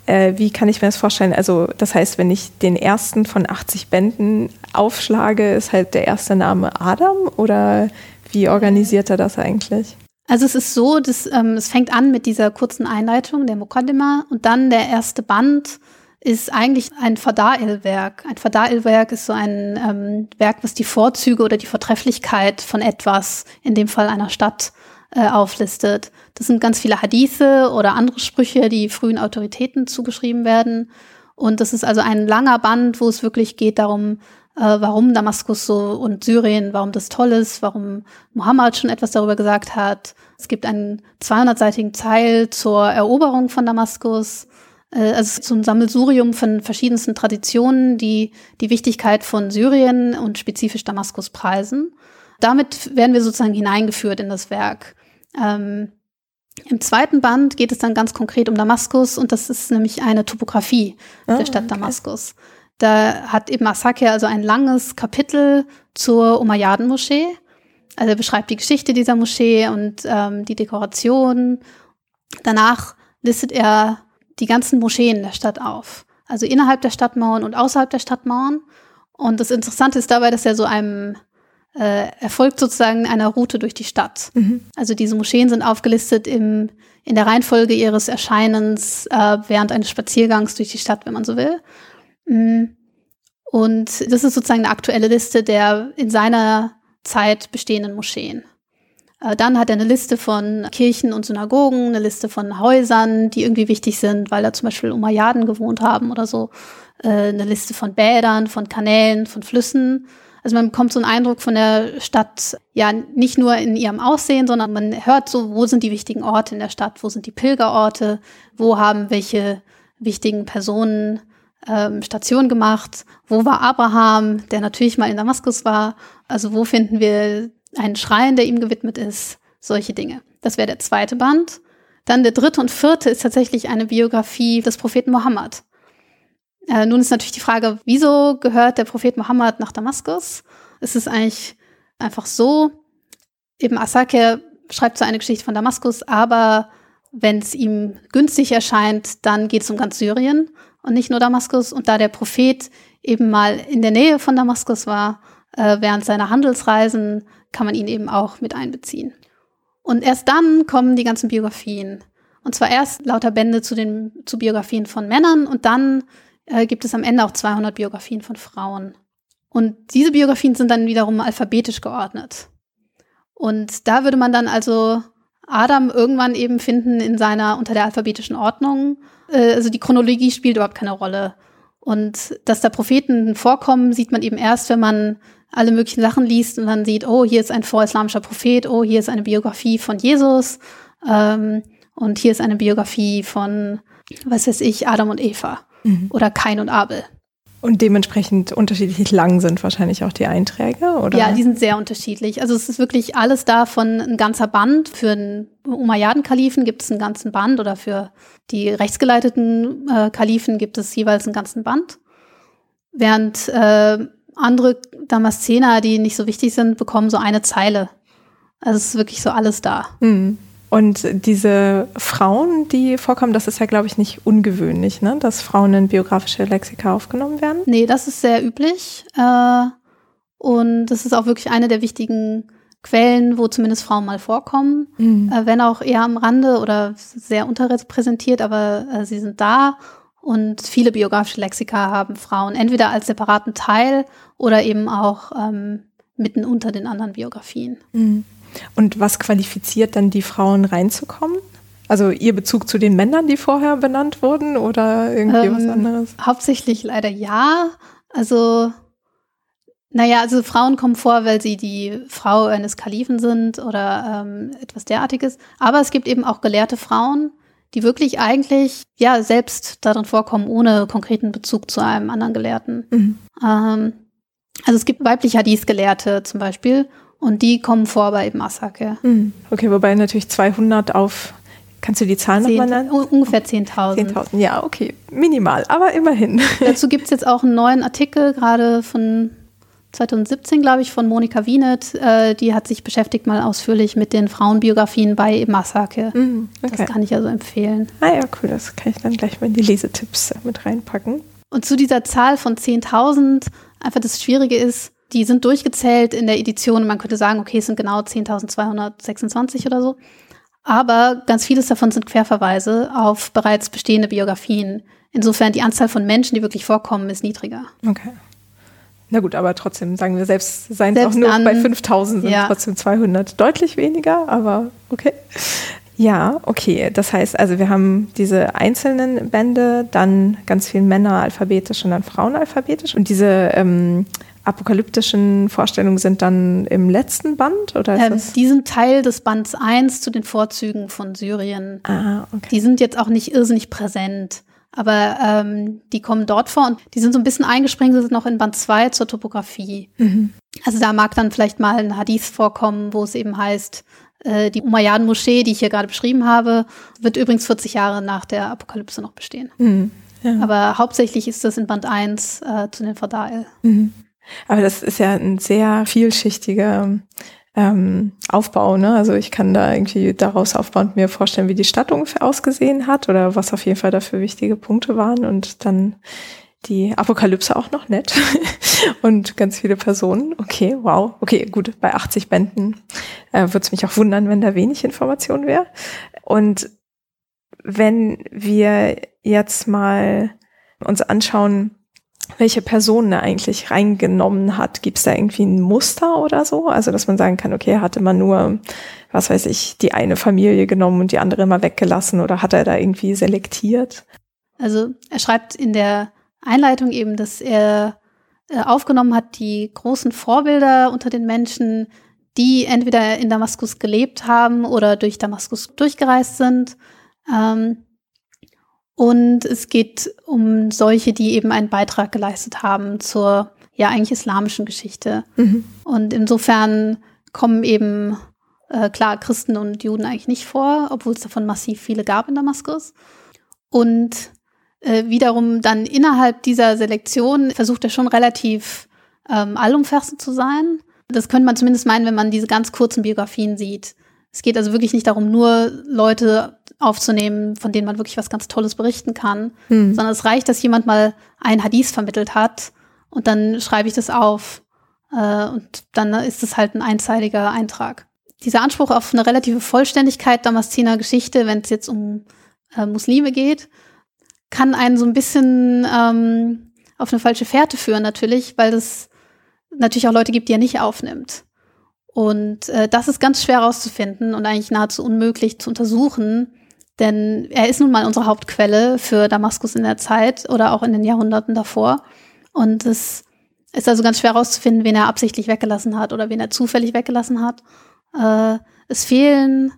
äh, wie kann ich mir das vorstellen? Also das heißt, wenn ich den ersten von 80 Bänden aufschlage, ist halt der erste Name Adam oder wie organisiert er das eigentlich? Also es ist so, dass, ähm, es fängt an mit dieser kurzen Einleitung, der Mukaddima, und dann der erste Band ist eigentlich ein Fada'il-Werk. Ein Fada'il-Werk ist so ein ähm, Werk, was die Vorzüge oder die Vortrefflichkeit von etwas, in dem Fall einer Stadt, äh, auflistet. Das sind ganz viele Hadithe oder andere Sprüche, die frühen Autoritäten zugeschrieben werden. Und das ist also ein langer Band, wo es wirklich geht darum, äh, warum Damaskus so und Syrien, warum das toll ist, warum Mohammed schon etwas darüber gesagt hat. Es gibt einen 200-seitigen Teil zur Eroberung von Damaskus. Äh, also so ein Sammelsurium von verschiedensten Traditionen, die die Wichtigkeit von Syrien und spezifisch Damaskus preisen. Damit werden wir sozusagen hineingeführt in das Werk. Ähm, Im zweiten Band geht es dann ganz konkret um Damaskus und das ist nämlich eine Topographie oh, der Stadt okay. Damaskus. Da hat Ibn Asakir also ein langes Kapitel zur Umayyaden-Moschee. Also er beschreibt die Geschichte dieser Moschee und ähm, die Dekoration. Danach listet er die ganzen Moscheen der Stadt auf. Also innerhalb der Stadtmauern und außerhalb der Stadtmauern. Und das Interessante ist dabei, dass er so einem äh, erfolgt sozusagen einer Route durch die Stadt. Mhm. Also diese Moscheen sind aufgelistet im, in der Reihenfolge ihres Erscheinens äh, während eines Spaziergangs durch die Stadt, wenn man so will. Mhm. Und das ist sozusagen eine aktuelle Liste der in seiner Zeit bestehenden Moscheen. Äh, dann hat er eine Liste von Kirchen und Synagogen, eine Liste von Häusern, die irgendwie wichtig sind, weil da zum Beispiel Umayyaden gewohnt haben oder so. Äh, eine Liste von Bädern, von Kanälen, von Flüssen. Also man bekommt so einen Eindruck von der Stadt, ja, nicht nur in ihrem Aussehen, sondern man hört so, wo sind die wichtigen Orte in der Stadt, wo sind die Pilgerorte, wo haben welche wichtigen Personen ähm, Station gemacht, wo war Abraham, der natürlich mal in Damaskus war, also wo finden wir einen Schrein, der ihm gewidmet ist, solche Dinge. Das wäre der zweite Band. Dann der dritte und vierte ist tatsächlich eine Biografie des Propheten Mohammed. Äh, nun ist natürlich die Frage, wieso gehört der Prophet Mohammed nach Damaskus? Es ist eigentlich einfach so, eben Asakir schreibt so eine Geschichte von Damaskus, aber wenn es ihm günstig erscheint, dann geht es um ganz Syrien und nicht nur Damaskus. Und da der Prophet eben mal in der Nähe von Damaskus war, äh, während seiner Handelsreisen, kann man ihn eben auch mit einbeziehen. Und erst dann kommen die ganzen Biografien. Und zwar erst lauter Bände zu den zu Biografien von Männern und dann äh, gibt es am Ende auch 200 Biografien von Frauen. Und diese Biografien sind dann wiederum alphabetisch geordnet. Und da würde man dann also Adam irgendwann eben finden in seiner unter der alphabetischen Ordnung. Äh, also die Chronologie spielt überhaupt keine Rolle. Und dass da Propheten vorkommen, sieht man eben erst, wenn man alle möglichen Sachen liest und dann sieht, oh, hier ist ein vorislamischer Prophet, oh, hier ist eine Biografie von Jesus ähm, und hier ist eine Biografie von, was weiß ich, Adam und Eva mhm. oder Kain und Abel. Und dementsprechend unterschiedlich lang sind wahrscheinlich auch die Einträge, oder? Ja, die sind sehr unterschiedlich. Also es ist wirklich alles davon ein ganzer Band. Für einen Umayyaden-Kalifen gibt es einen ganzen Band oder für die rechtsgeleiteten äh, Kalifen gibt es jeweils einen ganzen Band. Während äh, andere Damaszener, die nicht so wichtig sind, bekommen so eine Zeile. Also es ist wirklich so alles da. Mhm. Und diese Frauen, die vorkommen, das ist ja, glaube ich, nicht ungewöhnlich, ne? dass Frauen in biografische Lexika aufgenommen werden. Nee, das ist sehr üblich. Äh, und das ist auch wirklich eine der wichtigen Quellen, wo zumindest Frauen mal vorkommen, mhm. Äh, wenn auch eher am Rande oder sehr unterrepräsentiert, aber äh, sie sind da. Und viele biografische Lexika haben Frauen entweder als separaten Teil oder eben auch ähm, mitten unter den anderen Biografien. Mhm. Und was qualifiziert dann die Frauen reinzukommen? Also ihr Bezug zu den Männern, die vorher benannt wurden oder irgendwie ähm, was anderes? Hauptsächlich leider ja. Also, naja, also Frauen kommen vor, weil sie die Frau eines Kalifen sind oder ähm, etwas derartiges. Aber es gibt eben auch gelehrte Frauen, die wirklich eigentlich ja selbst darin vorkommen, ohne konkreten Bezug zu einem anderen Gelehrten. Mhm. Ähm, also es gibt weibliche Hadith-Gelehrte zum Beispiel und die kommen vor bei eben Asake. Mhm. Okay, wobei natürlich 200 auf Kannst du die Zahlen nochmal nennen? Ungefähr 10.000. 10.000, ja, okay. Minimal, aber immerhin. Dazu gibt es jetzt auch einen neuen Artikel, gerade von 2017, glaube ich, von Monika Wienet. Äh, die hat sich beschäftigt mal ausführlich mit den Frauenbiografien bei Masake. Mm, okay. Das kann ich also empfehlen. Ah ja, cool. Das kann ich dann gleich mal in die Lesetipps mit reinpacken. Und zu dieser Zahl von 10.000, einfach das Schwierige ist, die sind durchgezählt in der Edition. Man könnte sagen, okay, es sind genau 10.226 oder so. Aber ganz vieles davon sind Querverweise auf bereits bestehende Biografien. Insofern die Anzahl von Menschen, die wirklich vorkommen, ist niedriger. Okay. Na gut, aber trotzdem sagen wir selbst, seien es auch nur an, bei 5000 sind ja. trotzdem 200. Deutlich weniger, aber okay. Ja, okay. Das heißt, also wir haben diese einzelnen Bände, dann ganz viel Männer alphabetisch und dann Frauen alphabetisch. Und diese ähm, apokalyptischen Vorstellungen sind dann im letzten Band? Oder ähm, die sind Teil des Bands 1 zu den Vorzügen von Syrien. Ah, okay. Die sind jetzt auch nicht irrsinnig präsent. Aber ähm, die kommen dort vor und die sind so ein bisschen eingesprengelt noch in Band 2 zur Topografie. Mhm. Also da mag dann vielleicht mal ein Hadith vorkommen, wo es eben heißt, äh, die Umayyaden-Moschee, die ich hier gerade beschrieben habe, wird übrigens 40 Jahre nach der Apokalypse noch bestehen. Mhm. Ja. Aber hauptsächlich ist das in Band 1 äh, zu den Fadail. Mhm. Aber das ist ja ein sehr vielschichtiger ähm, Aufbau. Ne? Also ich kann da irgendwie daraus aufbauend mir vorstellen, wie die Stadt ungefähr ausgesehen hat oder was auf jeden Fall dafür wichtige Punkte waren und dann die Apokalypse auch noch nett und ganz viele Personen. Okay, wow. Okay, gut, bei 80 Bänden äh, würde es mich auch wundern, wenn da wenig Information wäre. Und wenn wir jetzt mal uns anschauen, welche Personen er eigentlich reingenommen hat. Gibt es da irgendwie ein Muster oder so? Also, dass man sagen kann, okay, hatte man nur, was weiß ich, die eine Familie genommen und die andere immer weggelassen oder hat er da irgendwie selektiert? Also, er schreibt in der Einleitung eben, dass er äh, aufgenommen hat, die großen Vorbilder unter den Menschen, die entweder in Damaskus gelebt haben oder durch Damaskus durchgereist sind. Ähm, und es geht um solche, die eben einen Beitrag geleistet haben zur ja eigentlich islamischen Geschichte. Mhm. Und insofern kommen eben äh, klar Christen und Juden eigentlich nicht vor, obwohl es davon massiv viele gab in Damaskus. Und äh, wiederum dann innerhalb dieser Selektion versucht er schon relativ ähm, allumfassend zu sein. Das könnte man zumindest meinen, wenn man diese ganz kurzen Biografien sieht. Es geht also wirklich nicht darum, nur Leute aufzunehmen, von denen man wirklich was ganz Tolles berichten kann, hm. sondern es reicht, dass jemand mal ein Hadith vermittelt hat und dann schreibe ich das auf äh, und dann ist es halt ein einzeiliger Eintrag. Dieser Anspruch auf eine relative Vollständigkeit Damaszener Geschichte, wenn es jetzt um äh, Muslime geht, kann einen so ein bisschen ähm, auf eine falsche Fährte führen natürlich, weil es natürlich auch Leute gibt, die er nicht aufnimmt. Und äh, das ist ganz schwer herauszufinden und eigentlich nahezu unmöglich zu untersuchen, denn er ist nun mal unsere Hauptquelle für Damaskus in der Zeit oder auch in den Jahrhunderten davor. Und es ist also ganz schwer herauszufinden, wen er absichtlich weggelassen hat oder wen er zufällig weggelassen hat. Äh, es fehlen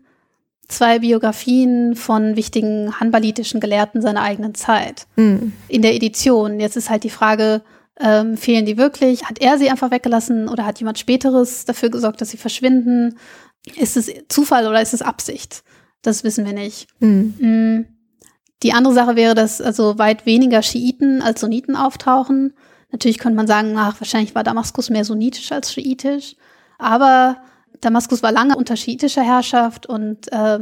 zwei Biografien von wichtigen hanbalitischen Gelehrten seiner eigenen Zeit mhm. in der Edition. Jetzt ist halt die Frage, ähm, fehlen die wirklich? Hat er sie einfach weggelassen oder hat jemand Späteres dafür gesorgt, dass sie verschwinden? Ist es Zufall oder ist es Absicht? Das wissen wir nicht. Mhm. Die andere Sache wäre, dass also weit weniger Schiiten als Sunniten auftauchen. Natürlich könnte man sagen, ach, wahrscheinlich war Damaskus mehr sunnitisch als schiitisch. Aber Damaskus war lange unter schiitischer Herrschaft und äh,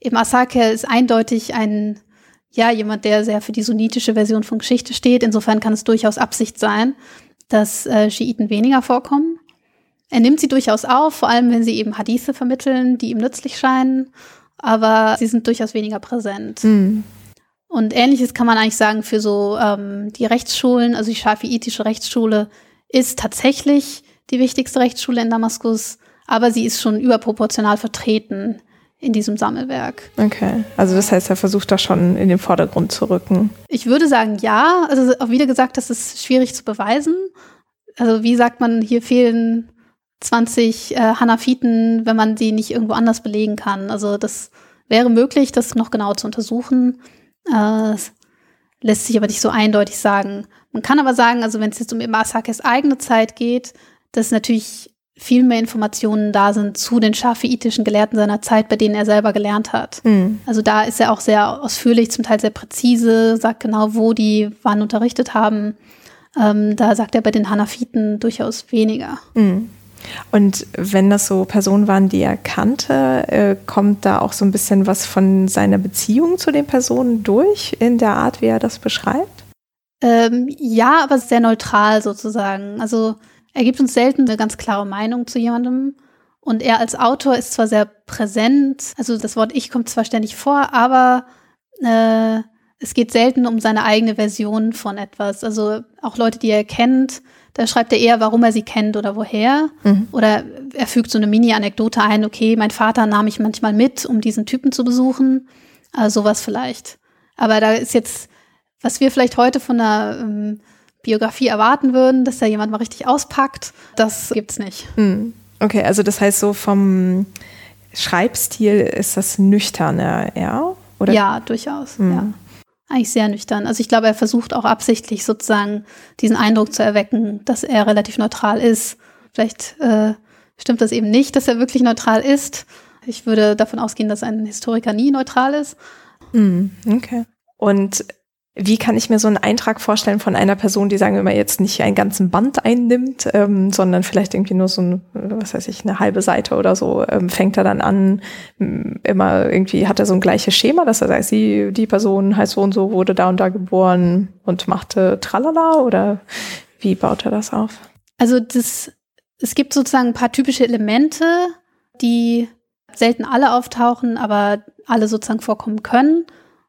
eben Asakir ist eindeutig ein ja, jemand, der sehr für die sunnitische Version von Geschichte steht. Insofern kann es durchaus Absicht sein, dass äh, Schiiten weniger vorkommen. Er nimmt sie durchaus auf, vor allem wenn sie eben Hadithe vermitteln, die ihm nützlich scheinen, aber sie sind durchaus weniger präsent. Mhm. Und ähnliches kann man eigentlich sagen für so ähm, die Rechtsschulen, also die schafiitische Rechtsschule ist tatsächlich die wichtigste Rechtsschule in Damaskus, aber sie ist schon überproportional vertreten in diesem Sammelwerk. Okay, also das heißt, er versucht da schon in den Vordergrund zu rücken. Ich würde sagen, ja. Also auch wieder gesagt, das ist schwierig zu beweisen. Also wie sagt man, hier fehlen 20 äh, Hanafiten, wenn man sie nicht irgendwo anders belegen kann. Also das wäre möglich, das noch genau zu untersuchen. Äh, lässt sich aber nicht so eindeutig sagen. Man kann aber sagen, also wenn es jetzt um Imasakes eigene Zeit geht, dass natürlich viel mehr Informationen da sind zu den schafiitischen Gelehrten seiner Zeit, bei denen er selber gelernt hat. Mhm. Also da ist er auch sehr ausführlich, zum Teil sehr präzise, sagt genau, wo die wann unterrichtet haben. Ähm, da sagt er bei den Hanafiten durchaus weniger. Mhm. Und wenn das so Personen waren, die er kannte, äh, kommt da auch so ein bisschen was von seiner Beziehung zu den Personen durch in der Art, wie er das beschreibt? Ähm, ja, aber sehr neutral sozusagen. Also er gibt uns selten eine ganz klare Meinung zu jemandem. Und er als Autor ist zwar sehr präsent, also das Wort Ich kommt zwar ständig vor, aber äh, es geht selten um seine eigene Version von etwas. Also auch Leute, die er kennt, da schreibt er eher, warum er sie kennt oder woher. Mhm. Oder er fügt so eine Mini-Anekdote ein, okay, mein Vater nahm mich manchmal mit, um diesen Typen zu besuchen. Also sowas vielleicht. Aber da ist jetzt, was wir vielleicht heute von einer ähm, Biografie erwarten würden, dass da jemand mal richtig auspackt, das gibt's nicht. Mhm. Okay, also das heißt so vom Schreibstil ist das nüchterner, ja? Oder? Ja, durchaus, mhm. ja eigentlich sehr nüchtern. Also ich glaube, er versucht auch absichtlich sozusagen diesen Eindruck zu erwecken, dass er relativ neutral ist. Vielleicht äh, stimmt das eben nicht, dass er wirklich neutral ist. Ich würde davon ausgehen, dass ein Historiker nie neutral ist. Mm, okay. Und wie kann ich mir so einen Eintrag vorstellen von einer Person, die sagen wir mal jetzt nicht einen ganzen Band einnimmt, ähm, sondern vielleicht irgendwie nur so ein, was weiß ich, eine halbe Seite oder so, ähm, fängt er dann an, immer irgendwie hat er so ein gleiches Schema, dass er sagt, sie, die Person heißt so und so, wurde da und da geboren und machte Tralala oder wie baut er das auf? Also das, es gibt sozusagen ein paar typische Elemente, die selten alle auftauchen, aber alle sozusagen vorkommen können.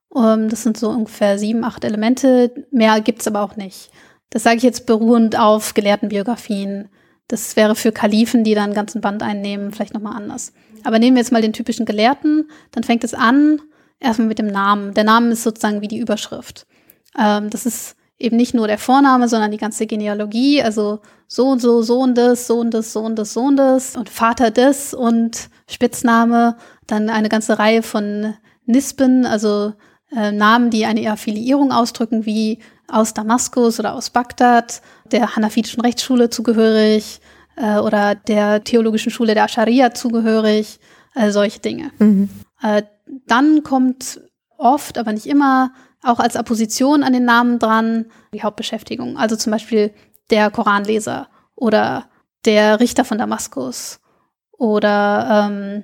Um, ähm, das sind so ungefähr sieben, acht Elemente. Mehr gibt's aber auch nicht. Das sage ich jetzt beruhend auf gelehrten Biografien. Das wäre für Kalifen, die dann einen ganzen Band einnehmen, vielleicht nochmal anders. Aber nehmen wir jetzt mal den typischen Gelehrten, dann fängt es an, erstmal mit dem Namen. Der Name ist sozusagen wie die Überschrift. Ähm, das ist eben nicht nur der Vorname, sondern die ganze Genealogie, also so und so, Sohn des, Sohn des, Sohn des, Sohn des und Vater des und Spitzname, dann eine ganze Reihe von Nispen, also äh, Namen, die eine Affiliierung ausdrücken, wie aus Damaskus oder aus Bagdad, der Hanafitischen Rechtsschule zugehörig äh, oder der Theologischen Schule der Ascharia zugehörig, äh, solche Dinge. Mhm. Äh, dann kommt oft, aber nicht immer, auch als Apposition an den Namen dran die Hauptbeschäftigung. Also zum Beispiel der Koranleser oder der Richter von Damaskus oder ähm,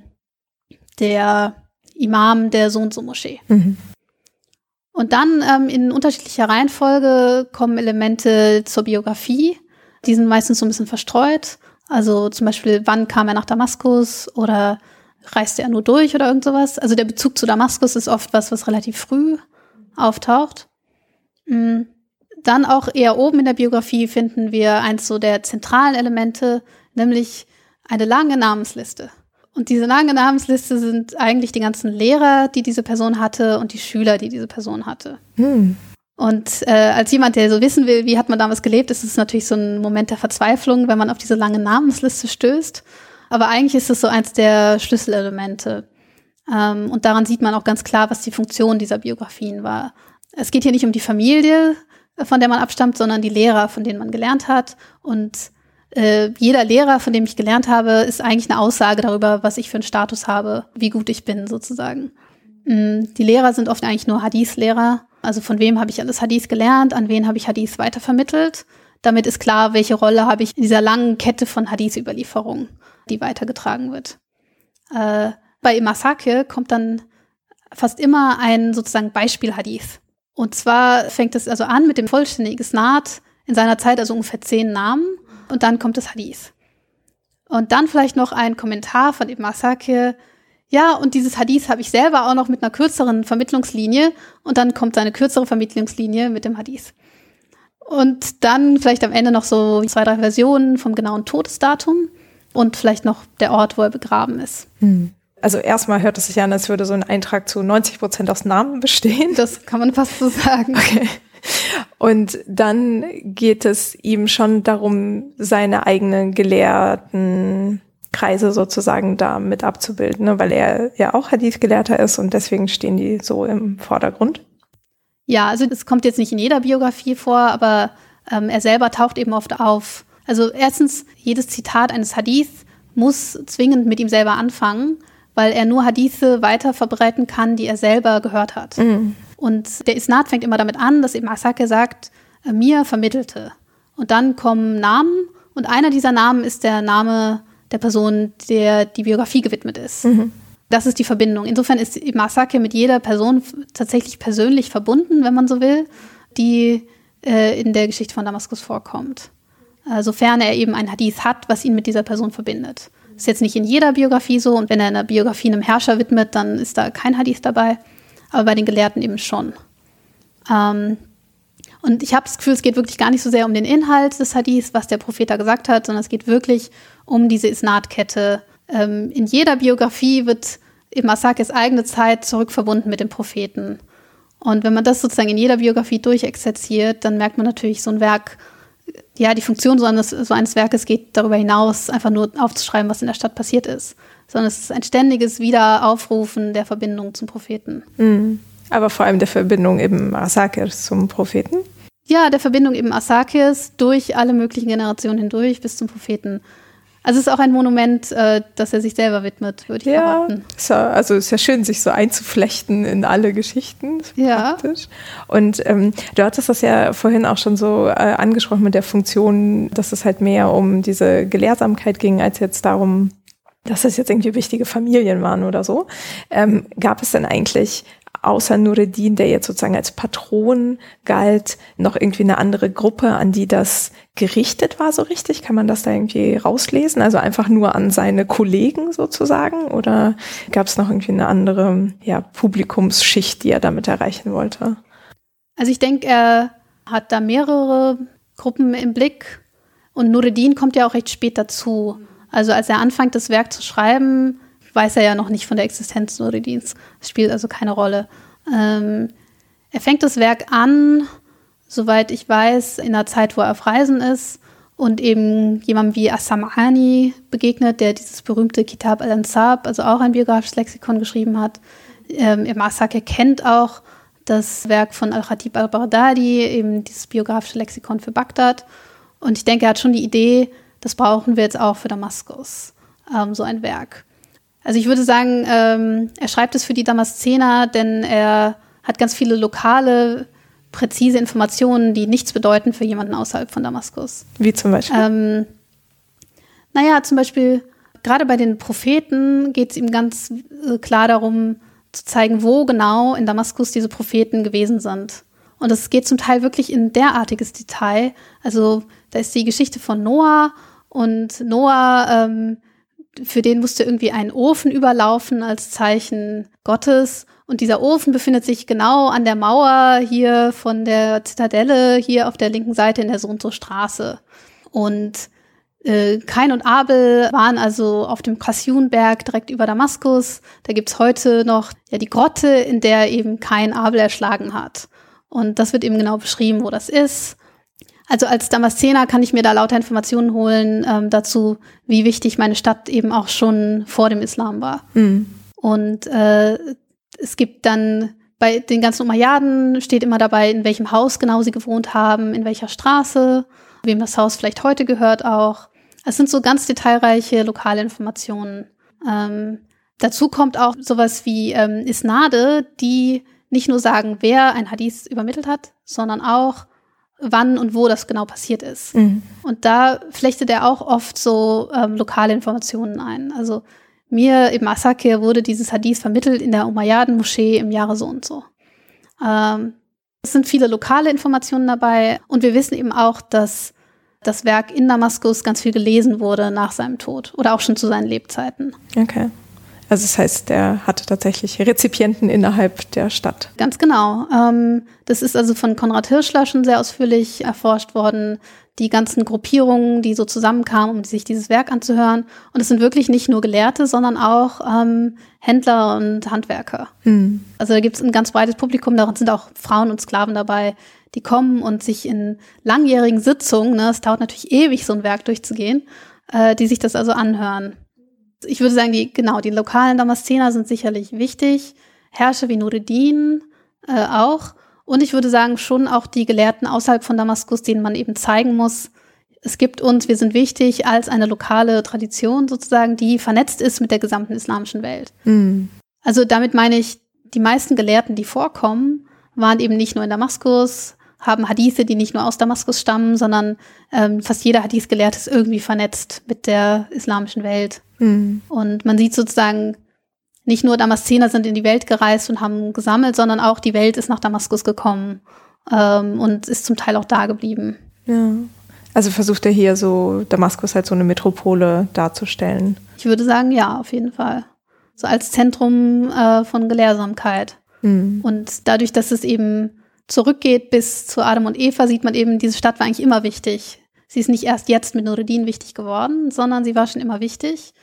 der Imam der Sohn zur Moschee. Mhm. Und dann ähm, in unterschiedlicher Reihenfolge kommen Elemente zur Biografie. Die sind meistens so ein bisschen verstreut. Also zum Beispiel, wann kam er nach Damaskus oder reiste er nur durch oder irgend sowas. Also der Bezug zu Damaskus ist oft was, was relativ früh auftaucht. Mhm. Dann auch eher oben in der Biografie finden wir eins so der zentralen Elemente, nämlich eine lange Namensliste. Und diese lange Namensliste sind eigentlich die ganzen Lehrer, die diese Person hatte und die Schüler, die diese Person hatte. Hm. Und äh, als jemand, der so wissen will, wie hat man damals gelebt, ist es natürlich so ein Moment der Verzweiflung, wenn man auf diese lange Namensliste stößt. Aber eigentlich ist es so eins der Schlüsselelemente. Ähm, und daran sieht man auch ganz klar, was die Funktion dieser Biografien war. Es geht hier nicht um die Familie, von der man abstammt, sondern die Lehrer, von denen man gelernt hat. Und äh, jeder Lehrer, von dem ich gelernt habe, ist eigentlich eine Aussage darüber, was ich für einen Status habe, wie gut ich bin sozusagen. Mm, die Lehrer sind oft eigentlich nur Hadith-Lehrer. Also von wem habe ich alles Hadith gelernt, an wen habe ich Hadith weitervermittelt. Damit ist klar, welche Rolle habe ich in dieser langen Kette von Hadith-Überlieferungen, die weitergetragen wird. Äh, bei Imasake kommt dann fast immer ein sozusagen Beispiel-Hadith. Und zwar fängt es also an mit dem vollständigen Isnad in seiner Zeit, also ungefähr zehn Namen und dann kommt das Hadith. Und dann vielleicht noch ein Kommentar von Ibn Asakir, ja, und dieses Hadith habe ich selber auch noch mit einer kürzeren Vermittlungslinie und dann kommt seine kürzere Vermittlungslinie mit dem Hadith. Und dann vielleicht am Ende noch so zwei, drei Versionen vom genauen Todesdatum und vielleicht noch der Ort, wo er begraben ist. Hm. Also erstmal hört es sich an, als würde so ein Eintrag zu 90 Prozent aus Namen bestehen. Das kann man fast so sagen. Okay. Und dann geht es ihm schon darum, seine eigenen Gelehrten Kreise sozusagen da mit abzubilden, ne? weil er ja auch Hadith-Gelehrter ist und deswegen stehen die so im Vordergrund. Ja, also das kommt jetzt nicht in jeder Biografie vor, aber ähm, er selber taucht eben oft auf. Also erstens, jedes Zitat eines Hadith muss zwingend mit ihm selber anfangen, weil er nur Hadithe weiter verbreiten kann, die er selber gehört hat. Mhm. Und der Isnad fängt immer damit an, dass eben Asake sagt, äh, mir vermittelte. Und dann kommen Namen und einer dieser Namen ist der Name der Person, der die Biografie gewidmet ist. Mhm. Das ist die Verbindung. Insofern ist Masake mit jeder Person tatsächlich persönlich verbunden, wenn man so will, die äh, in der Geschichte von Damaskus vorkommt. Äh, sofern er eben ein Hadith hat, was ihn mit dieser Person verbindet. Ist jetzt nicht in jeder Biografie so und wenn er einer Biografie einem Herrscher widmet, dann ist da kein Hadith dabei, aber bei den Gelehrten eben schon. Ähm, und ich habe das Gefühl, es geht wirklich gar nicht so sehr um den Inhalt des Hadiths, was der Prophet da gesagt hat, sondern es geht wirklich um diese Isnadkette. Ähm, in jeder Biografie wird Ibn Asakis eigene Zeit zurückverbunden mit dem Propheten. Und wenn man das sozusagen in jeder Biografie durchexerziert, dann merkt man natürlich, so ein Werk, ja, die Funktion so eines, so eines Werkes geht darüber hinaus, einfach nur aufzuschreiben, was in der Stadt passiert ist. Sondern es ist ein ständiges Wiederaufrufen der Verbindung zum Propheten. Mhm. Aber vor allem der Verbindung eben Asakis zum Propheten. Ja, der Verbindung eben Asakis durch alle möglichen Generationen hindurch bis zum Propheten. Also es ist auch ein Monument, äh, das er sich selber widmet, würde ich ja, erwarten. Ja, also es ist ja schön, sich so einzuflechten in alle Geschichten. Ja. Praktisch. Und ähm, du hattest das ja vorhin auch schon so äh, angesprochen mit der Funktion, dass es halt mehr um diese Gelehrsamkeit ging, als jetzt darum, dass es jetzt irgendwie wichtige Familien waren oder so. Ähm, gab es denn eigentlich außer Nureddin, der jetzt sozusagen als Patron galt, noch irgendwie eine andere Gruppe, an die das gerichtet war so richtig? Kann man das da irgendwie rauslesen? Also einfach nur an seine Kollegen sozusagen? Oder gab es noch irgendwie eine andere ja, Publikumsschicht, die er damit erreichen wollte? Also ich denke, er hat da mehrere Gruppen im Blick und Nureddin kommt ja auch recht spät dazu. Also als er anfängt, das Werk zu schreiben, weiß er ja noch nicht von der Existenz Nureddins. Das spielt also keine Rolle. Ähm, er fängt das Werk an, soweit ich weiß, in einer Zeit, wo er auf Reisen ist und eben jemandem wie As-Sam'ani begegnet, der dieses berühmte Kitab al-Ansab, also auch ein biografisches Lexikon geschrieben hat. Ähm, Ibn Asakir kennt auch das Werk von Al-Khatib al-Baghdadi, eben dieses biografische Lexikon für Bagdad. Und ich denke, er hat schon die Idee, das brauchen wir jetzt auch für Damaskus, ähm, so ein Werk. Also ich würde sagen, ähm, er schreibt es für die Damaszener, denn er hat ganz viele lokale, präzise Informationen, die nichts bedeuten für jemanden außerhalb von Damaskus. Wie zum Beispiel? Ähm, naja, zum Beispiel, gerade bei den Propheten geht es ihm ganz äh, klar darum, zu zeigen, wo genau in Damaskus diese Propheten gewesen sind. Und es geht zum Teil wirklich in derartiges Detail. Also da ist die Geschichte von Noah und Noah ähm, für den musste irgendwie ein Ofen überlaufen als Zeichen Gottes. Und dieser Ofen befindet sich genau an der Mauer hier von der Zitadelle, hier auf der linken Seite in der so und Straße. Und äh, Kain und Abel waren also auf dem Kassunberg direkt über Damaskus. Da gibt's heute noch ja, die Grotte, in der eben Kain Abel erschlagen hat. Und das wird eben genau beschrieben, wo das ist. Also als Damaszener kann ich mir da lauter Informationen holen ähm, dazu, wie wichtig meine Stadt eben auch schon vor dem Islam war. Mhm. Und äh, es gibt dann bei den ganzen Umayyaden steht immer dabei, in welchem Haus genau sie gewohnt haben, in welcher Straße, wem das Haus vielleicht heute gehört auch. Es sind so ganz detailreiche lokale Informationen. Ähm, dazu kommt auch sowas wie ähm, Isnade, die nicht nur sagen, wer ein Hadith übermittelt hat, sondern auch, wann und wo das genau passiert ist. Mhm. Und da flechtet er auch oft so ähm, lokale Informationen ein. Also mir im Asakir wurde dieses Hadith vermittelt in der Umayyaden-Moschee im Jahre so und so. Ähm, es sind viele lokale Informationen dabei und wir wissen eben auch, dass das Werk in Damaskus ganz viel gelesen wurde nach seinem Tod oder auch schon zu seinen Lebzeiten. Okay. Also das heißt, der hatte tatsächlich Rezipienten innerhalb der Stadt. Ganz genau. Ähm, das ist also von Konrad Hirschler schon sehr ausführlich erforscht worden. Die ganzen Gruppierungen, die so zusammenkamen, um sich dieses Werk anzuhören. Und es sind wirklich nicht nur Gelehrte, sondern auch ähm, Händler und Handwerker. Mhm. Also da gibt es ein ganz breites Publikum, darin sind auch Frauen und Sklaven dabei, die kommen und sich in langjährigen Sitzungen, ne, es dauert natürlich ewig, so ein Werk durchzugehen, äh, die sich das also anhören. Ich würde sagen, die, genau, die lokalen Damaszener sind sicherlich wichtig. Herrscher wie Nureddin äh, auch. Und ich würde sagen, schon auch die Gelehrten außerhalb von Damaskus, denen man eben zeigen muss, es gibt uns, wir sind wichtig als eine lokale Tradition sozusagen, die vernetzt ist mit der gesamten islamischen Welt. Mhm. Also damit meine ich, die meisten Gelehrten, die vorkommen, waren eben nicht nur in Damaskus, haben Hadithe, die nicht nur aus Damaskus stammen, sondern ähm, fast jeder Hadith-Gelehrte ist irgendwie vernetzt mit der islamischen Welt. Mhm. Und man sieht sozusagen, nicht nur Damaszener sind in die Welt gereist und haben gesammelt, sondern auch die Welt ist nach Damaskus gekommen ähm, und ist zum Teil auch da geblieben. Ja. Also versucht er hier so Damaskus halt so eine Metropole darzustellen. Ich würde sagen, ja, auf jeden Fall. So als Zentrum äh, von Gelehrsamkeit. Mhm. Und dadurch, dass es eben zurückgeht bis zu Adam und Eva, sieht man eben, diese Stadt war eigentlich immer wichtig. Sie ist nicht erst jetzt mit Nureddin wichtig geworden, sondern sie war schon immer wichtig.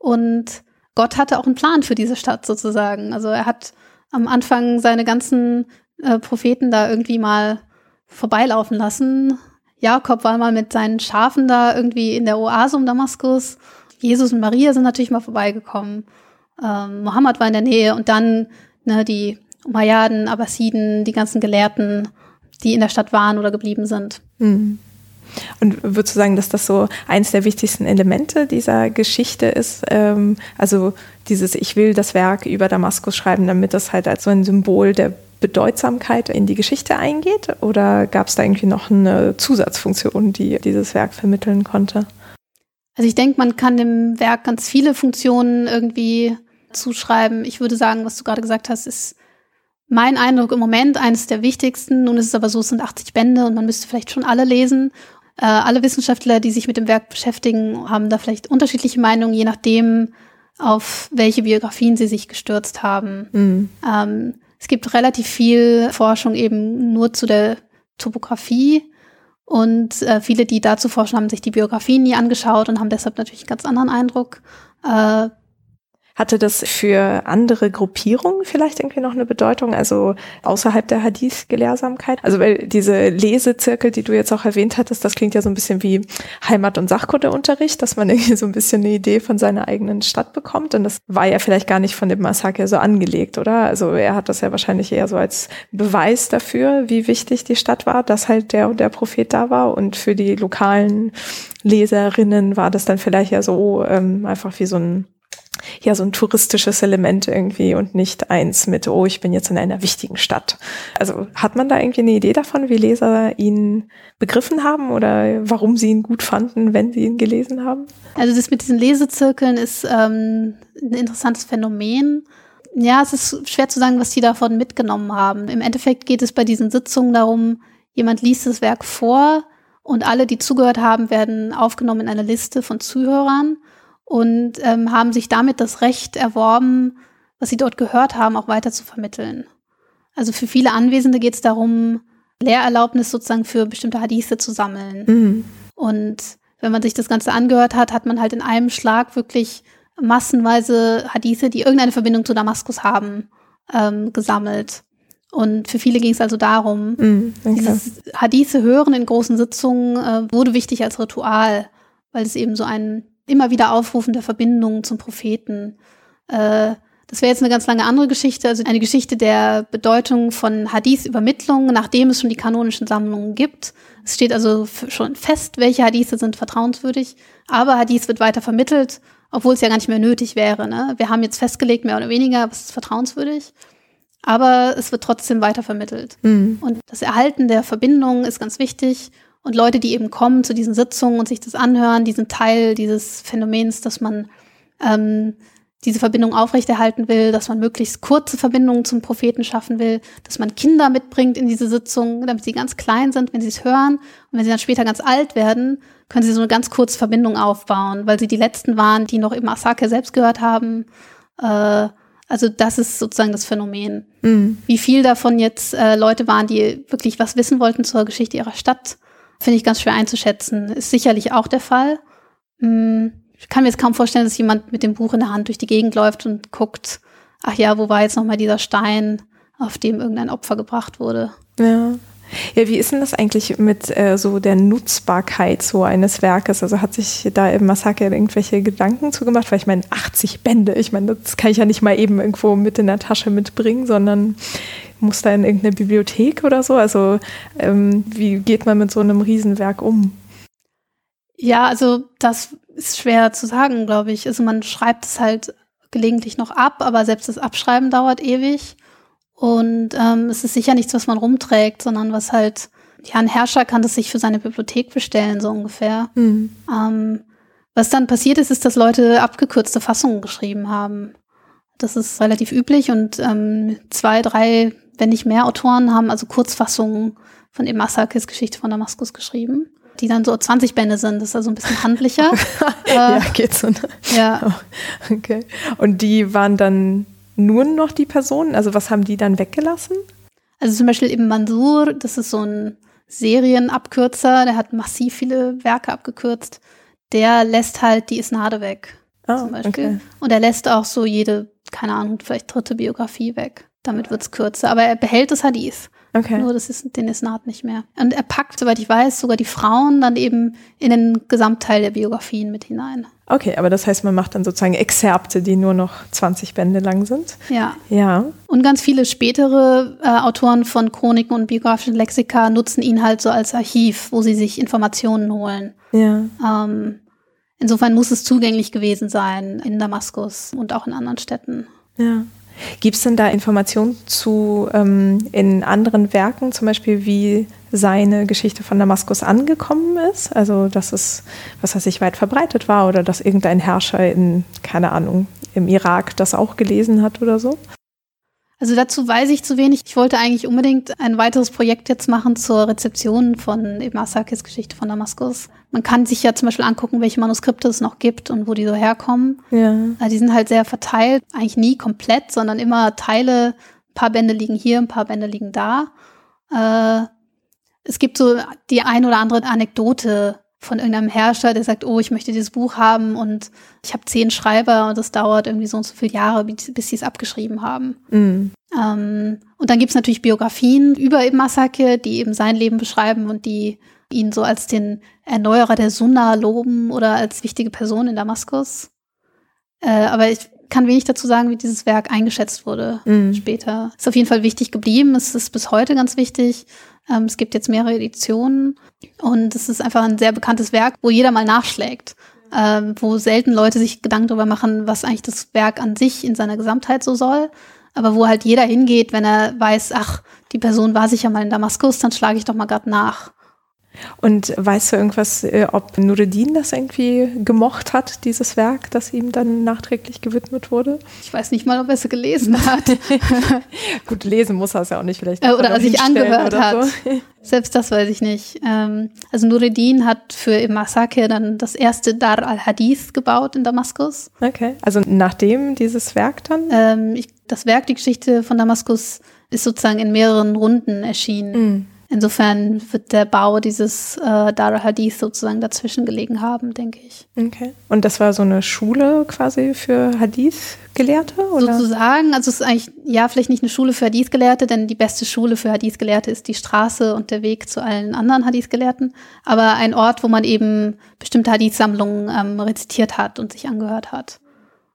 Und Gott hatte auch einen Plan für diese Stadt sozusagen. Also er hat am Anfang seine ganzen äh, Propheten da irgendwie mal vorbeilaufen lassen. Jakob war mal mit seinen Schafen da irgendwie in der Oase um Damaskus. Jesus und Maria sind natürlich mal vorbeigekommen. Ähm, Mohammed war in der Nähe und dann ne, die Umayyaden, Abbasiden, die ganzen Gelehrten, die in der Stadt waren oder geblieben sind. Mhm. Und würdest du sagen, dass das so eins der wichtigsten Elemente dieser Geschichte ist? Ähm, also dieses Ich will das Werk über Damaskus schreiben, damit das halt als so ein Symbol der Bedeutsamkeit in die Geschichte eingeht? Oder gab es da irgendwie noch eine Zusatzfunktion, die dieses Werk vermitteln konnte? Also ich denke, man kann dem Werk ganz viele Funktionen irgendwie zuschreiben. Ich würde sagen, was du gerade gesagt hast, ist mein Eindruck im Moment eines der wichtigsten. Nun ist es aber so, es sind 80 Bände und man müsste vielleicht schon alle lesen. Äh, alle Wissenschaftler, die sich mit dem Werk beschäftigen, haben da vielleicht unterschiedliche Meinungen, je nachdem, auf welche Biografien sie sich gestürzt haben. Mhm. Ähm, es gibt relativ viel Forschung eben nur zu der Topografie. Und äh, viele, die dazu forschen, haben sich die Biografien nie angeschaut und haben deshalb natürlich einen ganz anderen Eindruck. Äh, hatte das für andere Gruppierungen vielleicht irgendwie noch eine Bedeutung, also außerhalb der Hadith-Gelehrsamkeit? Also weil diese Lesezirkel, die du jetzt auch erwähnt hattest, das klingt ja so ein bisschen wie Heimat- und Sachkundeunterricht, dass man irgendwie so ein bisschen eine Idee von seiner eigenen Stadt bekommt. Und das war ja vielleicht gar nicht von dem Massaker so angelegt, oder? Also er hat das ja wahrscheinlich eher so als Beweis dafür, wie wichtig die Stadt war, dass halt der und der Prophet da war. Und für die lokalen Leserinnen war das dann vielleicht ja so ähm, einfach wie so ein ja so ein touristisches Element irgendwie und nicht eins mit, oh, ich bin jetzt in einer wichtigen Stadt. Also hat man da irgendwie eine Idee davon, wie Leser ihn begriffen haben oder warum sie ihn gut fanden, wenn sie ihn gelesen haben? Also das mit diesen Lesezirkeln ist ähm, ein interessantes Phänomen. Ja, es ist schwer zu sagen, was die davon mitgenommen haben. Im Endeffekt geht es bei diesen Sitzungen darum, jemand liest das Werk vor und alle, die zugehört haben, werden aufgenommen in eine Liste von Zuhörern und ähm, haben sich damit das Recht erworben, was sie dort gehört haben, auch weiter zu vermitteln. Also für viele Anwesende geht es darum, Lehrerlaubnis sozusagen für bestimmte Hadithe zu sammeln. Mhm. Und wenn man sich das Ganze angehört hat, hat man halt in einem Schlag wirklich massenweise Hadithe, die irgendeine Verbindung zu Damaskus haben, ähm, gesammelt. Und für viele ging es also darum, okay. dieses Hadithe hören in großen Sitzungen äh, wurde wichtig als Ritual, weil es eben so ein immer wieder Aufrufen der Verbindungen zum Propheten. Äh, das wäre jetzt eine ganz lange andere Geschichte, also eine Geschichte der Bedeutung von Hadith-Übermittlung, nachdem es schon die kanonischen Sammlungen gibt. Es steht also schon fest, welche Hadithe sind vertrauenswürdig, aber Hadith wird weiter vermittelt, obwohl es ja gar nicht mehr nötig wäre. Ne? Wir haben jetzt festgelegt, mehr oder weniger, was ist vertrauenswürdig, aber es wird trotzdem weiter vermittelt. Mhm. Und das Erhalten der Verbindung ist ganz wichtig und Leute, die eben kommen zu diesen Sitzungen und sich das anhören, die sind Teil dieses Phänomens, dass man ähm, diese Verbindung aufrechterhalten will, dass man möglichst kurze Verbindungen zum Propheten schaffen will, dass man Kinder mitbringt in diese Sitzungen, damit sie ganz klein sind, wenn sie es hören. Und wenn sie dann später ganz alt werden, können sie so eine ganz kurze Verbindung aufbauen, weil sie die Letzten waren, die noch im Asake selbst gehört haben. Äh, also das ist sozusagen das Phänomen. Mhm. Wie viel davon jetzt äh, Leute waren, die wirklich was wissen wollten zur Geschichte ihrer Stadt, finde ich ganz schwer einzuschätzen. Ist sicherlich auch der Fall. Hm, ich kann mir jetzt kaum vorstellen, dass jemand mit dem Buch in der Hand durch die Gegend läuft und guckt, ach ja, wo war jetzt nochmal dieser Stein, auf dem irgendein Opfer gebracht wurde. Ja. Ja, wie ist denn das eigentlich mit äh, so der Nutzbarkeit so eines Werkes? Also hat sich da im Massaker irgendwelche Gedanken zugemacht? Weil ich meine, 80 Bände, ich meine, das kann ich ja nicht mal eben irgendwo mit in der Tasche mitbringen, sondern muss da in irgendeine Bibliothek oder so? Also ähm, wie geht man mit so einem Riesenwerk um? Ja, also das ist schwer zu sagen, glaube ich. Also man schreibt es halt gelegentlich noch ab, aber selbst das Abschreiben dauert ewig. Und ähm, es ist sicher nichts, was man rumträgt, sondern was halt, ja, ein Herrscher kann das sich für seine Bibliothek bestellen, so ungefähr. Mhm. Ähm, was dann passiert ist, ist, dass Leute abgekürzte Fassungen geschrieben haben. Das ist relativ üblich und ähm, zwei, drei, wenn nicht mehr Autoren haben also Kurzfassungen von Ibn Asakis Geschichte von Damaskus geschrieben, die dann so 20 Bände sind. Das ist also ein bisschen handlicher. ja, äh, geht so. Ne? Ja. Okay. Und die waren dann nur noch die Personen? Also was haben die dann weggelassen? Also zum Beispiel eben Mansur, das ist so ein Serienabkürzer, der hat massiv viele Werke abgekürzt. Der lässt halt die Isnade weg. Oh, zum Beispiel. Okay. Und er lässt auch so jede, keine Ahnung, vielleicht dritte Biografie weg. Damit wird es kürzer. Aber er behält das Hadith. Okay. Nur das ist den Isnad nicht mehr. Und er packt, soweit ich weiß, sogar die Frauen dann eben in den Gesamtteil der Biografien mit hinein. Okay, aber das heißt, man macht dann sozusagen Exzerpte, die nur noch 20 Bände lang sind. Ja. Ja. Und ganz viele spätere äh, Autoren von Chroniken und biografischen Lexika nutzen ihn halt so als Archiv, wo sie sich Informationen holen. Ja. Ähm, insofern muss es zugänglich gewesen sein in Damaskus und auch in anderen Städten. Ja. Gibt es denn da Informationen zu ähm, in anderen Werken, zum Beispiel wie seine Geschichte von Damaskus angekommen ist? Also, dass es, was weiß ich, weit verbreitet war oder dass irgendein Herrscher in, keine Ahnung, im Irak das auch gelesen hat oder so? Also dazu weiß ich zu wenig. Ich wollte eigentlich unbedingt ein weiteres Projekt jetzt machen zur Rezeption von Ibn Asakis Geschichte von Damaskus. Man kann sich ja zum Beispiel angucken, welche Manuskripte es noch gibt und wo die so herkommen. Ja. Die sind halt sehr verteilt, eigentlich nie komplett, sondern immer Teile. Ein paar Bände liegen hier, ein paar Bände liegen da. Äh, es gibt so die ein oder andere Anekdote von irgendeinem Herrscher, der sagt, oh, ich möchte dieses Buch haben und ich habe zehn Schreiber und es dauert irgendwie so und so viele Jahre, bis sie es abgeschrieben haben. Mm. Ähm, und dann gibt es natürlich Biografien über Ibn Masake, die eben sein Leben beschreiben und die ihn so als den Erneuerer der Sunna loben oder als wichtige Person in Damaskus. Äh, aber ich kann wenig dazu sagen, wie dieses Werk eingeschätzt wurde mm. später. Ist auf jeden Fall wichtig geblieben. Es ist bis heute ganz wichtig. Ähm, es gibt jetzt mehrere Editionen und es ist einfach ein sehr bekanntes Werk, wo jeder mal nachschlägt. Ähm, wo selten Leute sich Gedanken darüber machen, was eigentlich das Werk an sich in seiner Gesamtheit so soll. Aber wo halt jeder hingeht, wenn er weiß, ach, die Person war sicher mal in Damaskus, dann schlage ich doch mal gerade nach. Und weißt du irgendwas, äh, ob Nureddin das irgendwie gemocht hat, dieses Werk, das ihm dann nachträglich gewidmet wurde? Ich weiß nicht mal, ob er es gelesen hat. Gut, lesen muss er es ja auch nicht vielleicht. Äh, oder sich angehört hat. So. Selbst das weiß ich nicht. Ähm, also Nureddin hat für Ibn Masake dann das erste Dar al-Hadith gebaut in Damaskus. Okay, also nachdem dieses Werk dann? Ähm, ich, das Werk, die Geschichte von Damaskus, ist sozusagen in mehreren Runden erschienen. Mm. Insofern wird der Bau dieses äh, Dar Hadith sozusagen dazwischen gelegen haben, denke ich. Okay. Und das war so eine Schule quasi für Hadith-Gelehrte? Sozusagen. Also es ist eigentlich, ja, vielleicht nicht eine Schule für Hadith-Gelehrte, denn die beste Schule für Hadith-Gelehrte ist die Straße und der Weg zu allen anderen Hadith-Gelehrten. Aber ein Ort, wo man eben bestimmte Hadith-Sammlungen ähm, rezitiert hat und sich angehört hat.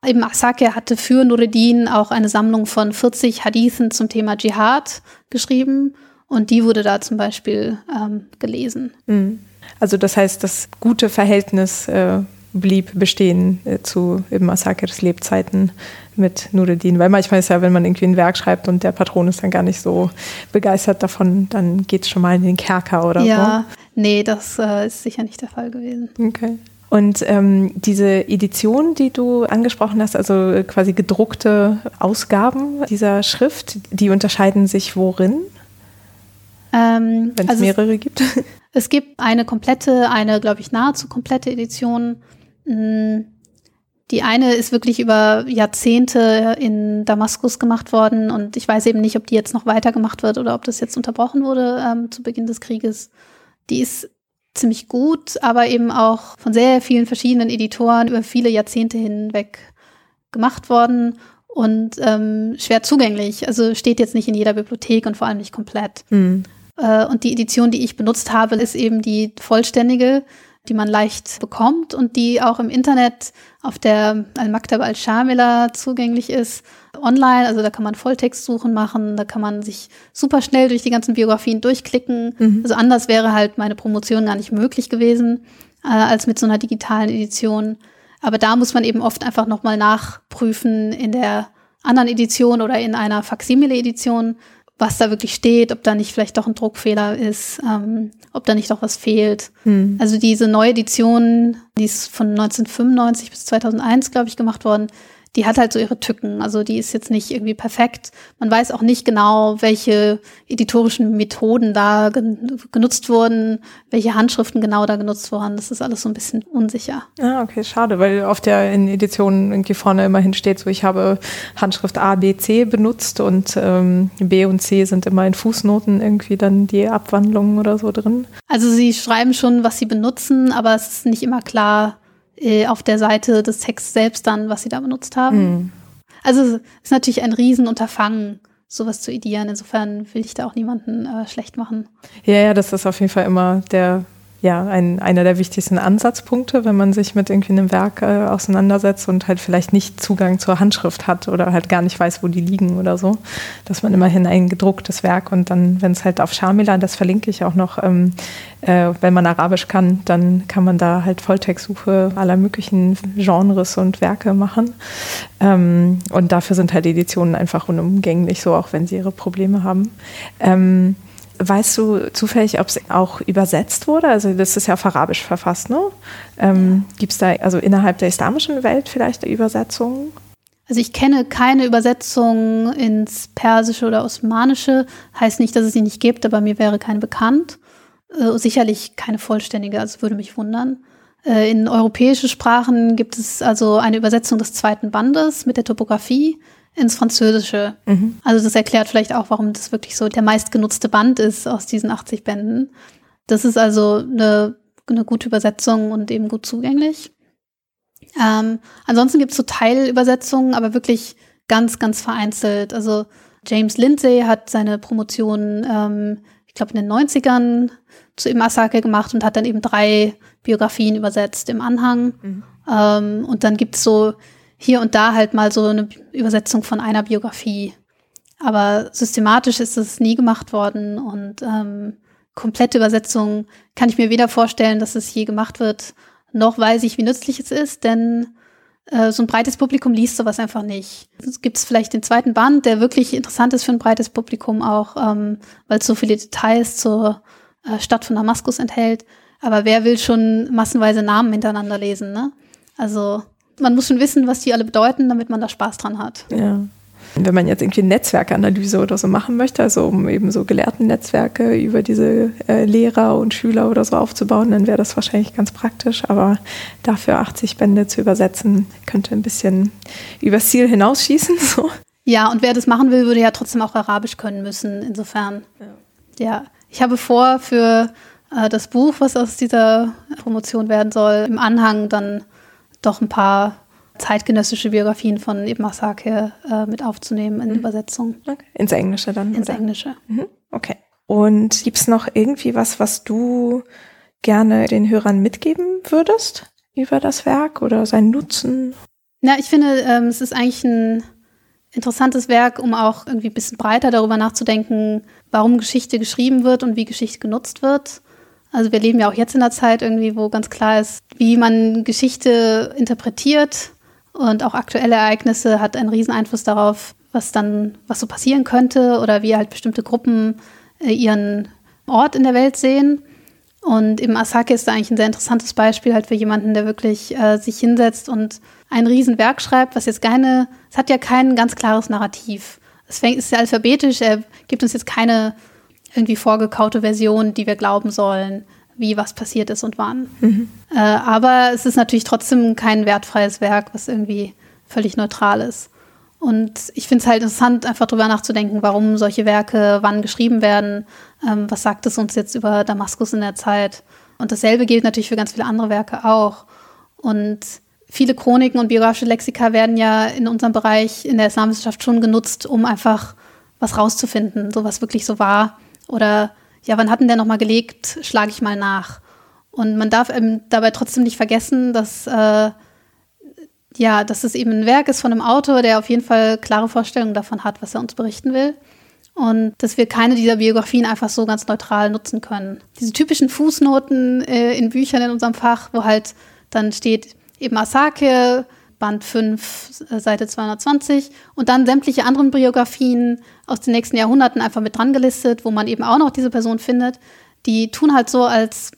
Eben Asake hatte für Nureddin auch eine Sammlung von 40 Hadithen zum Thema Dschihad geschrieben und die wurde da zum Beispiel ähm, gelesen. Mhm. Also das heißt, das gute Verhältnis äh, blieb bestehen äh, zu Ibn Asakirs Lebzeiten mit Nureddin. Weil manchmal ist ja, wenn man irgendwie ein Werk schreibt und der Patron ist dann gar nicht so begeistert davon, dann geht es schon mal in den Kerker oder ja, so. Ja, nee, das äh, ist sicher nicht der Fall gewesen. Okay. Und ähm, diese Edition, die du angesprochen hast, also quasi gedruckte Ausgaben dieser Schrift, die unterscheiden sich worin? Ähm, Wenn es also mehrere gibt? Es gibt eine komplette, eine, glaube ich, nahezu komplette Edition. Mm, Die eine ist wirklich über Jahrzehnte in Damaskus gemacht worden und ich weiß eben nicht, ob die jetzt noch weitergemacht wird oder ob das jetzt unterbrochen wurde ähm, zu Beginn des Krieges. Die ist ziemlich gut, aber eben auch von sehr vielen verschiedenen Editoren über viele Jahrzehnte hinweg gemacht worden und ähm, schwer zugänglich. Also steht jetzt nicht in jeder Bibliothek und vor allem nicht komplett. Mhm. Äh, und die Edition, die ich benutzt habe, ist eben die vollständige die man leicht bekommt und die auch im Internet auf der Al-Maktab al-Shamila zugänglich ist, online. Also da kann man Volltextsuchen machen, da kann man sich super schnell durch die ganzen Biografien durchklicken. Mhm. Also anders wäre halt meine Promotion gar nicht möglich gewesen äh, als mit so einer digitalen Edition. Aber da muss man eben oft einfach nochmal nachprüfen in der anderen Edition oder in einer Faksimile-Edition, was da wirklich steht, ob da nicht vielleicht doch ein Druckfehler ist, ähm, ob da nicht doch was fehlt. Hm. Also diese neue Edition, die ist von 1995 bis 2001, glaube ich, gemacht worden, die hat halt so ihre Tücken. Also die ist jetzt nicht irgendwie perfekt. Man weiß auch nicht genau, welche editorischen Methoden da genutzt wurden, welche Handschriften genau da genutzt wurden. Das ist alles so ein bisschen unsicher. Ah, okay, schade, weil auf der in Editionen irgendwie vorne immerhin steht, so ich habe Handschrift A, B, C benutzt und ähm, B und C sind immer in Fußnoten irgendwie dann die Abwandlungen oder so drin. Also sie schreiben schon, was sie benutzen, aber es ist nicht immer klar, äh, auf der Seite des Texts selbst dann, was sie da benutzt haben. Mhm. Also es ist natürlich ein Riesenunterfangen, sowas zu edieren. Insofern will ich da auch niemanden äh, schlecht machen. Ja, ja, das ist auf jeden Fall immer der ja, ein, einer der wichtigsten Ansatzpunkte, wenn man sich mit irgendwie einem Werk äh, auseinandersetzt und halt vielleicht nicht Zugang zur Handschrift hat oder halt gar nicht weiß, wo die liegen oder so, dass man immerhin ein gedrucktes Werk und dann, wenn es halt auf Shamila, das verlinke ich auch noch, ähm, äh, wenn man Arabisch kann, dann kann man da halt Volltextsuche aller möglichen Genres und Werke machen. Ähm, und dafür sind halt Editionen einfach unumgänglich, so auch wenn sie ihre Probleme haben. Ähm, Weißt du zufällig, ob es auch übersetzt wurde? Also das ist ja auf Arabisch verfasst, ne? Ähm, Gibt es da also innerhalb der islamischen Welt vielleicht Übersetzungen? Also ich kenne keine Übersetzung ins Persische oder Osmanische. Heißt nicht, dass es sie nicht gibt, aber mir wäre keine bekannt. Äh, sicherlich keine vollständige, also würde mich wundern. Äh, in europäische Sprachen gibt es also eine Übersetzung des zweiten Bandes mit der Topografie ins Französische. Mhm. Also das erklärt vielleicht auch, warum das wirklich so der meistgenutzte Band ist aus diesen 80 Bänden. Das ist also eine, eine gute Übersetzung und eben gut zugänglich. Ähm, ansonsten gibt es so Teilübersetzungen, aber wirklich ganz, ganz vereinzelt. Also James Lindsay hat seine Promotion, ähm, ich glaube, in den 90ern zu Ibn Asake gemacht und hat dann eben drei Biografien übersetzt im Anhang. Mhm. Ähm, und dann gibt es so hier und da halt mal so eine Übersetzung von einer Biografie. Aber systematisch ist es nie gemacht worden und ähm, komplette Übersetzung kann ich mir weder vorstellen, dass es je gemacht wird, noch weiß ich, wie nützlich es ist, denn äh, so ein breites Publikum liest sowas einfach nicht. Es gibt vielleicht den zweiten Band, der wirklich interessant ist für ein breites Publikum auch, ähm, weil es so viele Details zur äh, Stadt von Damaskus enthält. Aber wer will schon massenweise Namen hintereinander lesen, ne? Also man muss schon wissen, was die alle bedeuten, damit man da Spaß dran hat. Ja. Wenn man jetzt irgendwie Netzwerkanalyse oder so machen möchte, also um eben so gelehrten Netzwerke über diese äh, Lehrer und Schüler oder so aufzubauen, dann wäre das wahrscheinlich ganz praktisch. Aber dafür 80 Bände zu übersetzen, könnte ein bisschen übers Ziel hinausschießen. So. Ja, und wer das machen will, würde ja trotzdem auch Arabisch können müssen. Insofern, ja. ja. Ich habe vor, für äh, das Buch, was aus dieser Promotion werden soll, im Anhang dann doch ein paar zeitgenössische Biografien von Ibn Masake äh, mit aufzunehmen in mhm. Übersetzung. Okay. Ins Englische dann? Ins oder? Englische. Mhm. Okay. Und gibt es noch irgendwie was, was du gerne den Hörern mitgeben würdest über das Werk oder seinen Nutzen? Na, ich finde, ähm, es ist eigentlich ein interessantes Werk, um auch irgendwie ein bisschen breiter darüber nachzudenken, warum Geschichte geschrieben wird und wie Geschichte genutzt wird. Also wir leben ja auch jetzt in einer Zeit irgendwie, wo ganz klar ist, wie man Geschichte interpretiert und auch aktuelle Ereignisse hat einen riesen Einfluss darauf, was dann, was so passieren könnte oder wie halt bestimmte Gruppen äh, ihren Ort in der Welt sehen. Und im Asake ist da eigentlich ein sehr interessantes Beispiel halt für jemanden, der wirklich äh, sich hinsetzt und ein Riesenwerk schreibt, was jetzt keine, es hat ja kein ganz klares Narrativ. Es fängt, ist ja alphabetisch, er gibt uns jetzt keine irgendwie vorgekaute Version, die wir glauben sollen. wie was passiert ist und wann. Mhm. Äh, aber es ist natürlich trotzdem kein wertfreies Werk, was irgendwie völlig neutral ist. Und ich finde es halt interessant, einfach darüber nachzudenken, warum solche Werke wann geschrieben werden. Ähm, was sagt es uns jetzt über Damaskus in der Zeit? Und dasselbe gilt natürlich für ganz viele andere Werke auch. Und viele Chroniken und biografische Lexika werden ja in unserem Bereich in der Islamwissenschaft schon genutzt, um einfach was rauszufinden, so was wirklich so war. Oder ja, wann hatten der nochmal gelegt, schlage ich mal nach. Und man darf eben dabei trotzdem nicht vergessen, dass äh, ja, dass es eben ein Werk ist von einem Autor, der auf jeden Fall klare Vorstellungen davon hat, was er uns berichten will. Und dass wir keine dieser Biografien einfach so ganz neutral nutzen können. Diese typischen Fußnoten äh, in Büchern in unserem Fach, wo halt dann steht eben Asake, Band 5, äh, Seite 220 und dann sämtliche anderen Biografien aus den nächsten Jahrhunderten einfach mit dran gelistet, wo man eben auch noch diese Person findet. Die tun halt so, als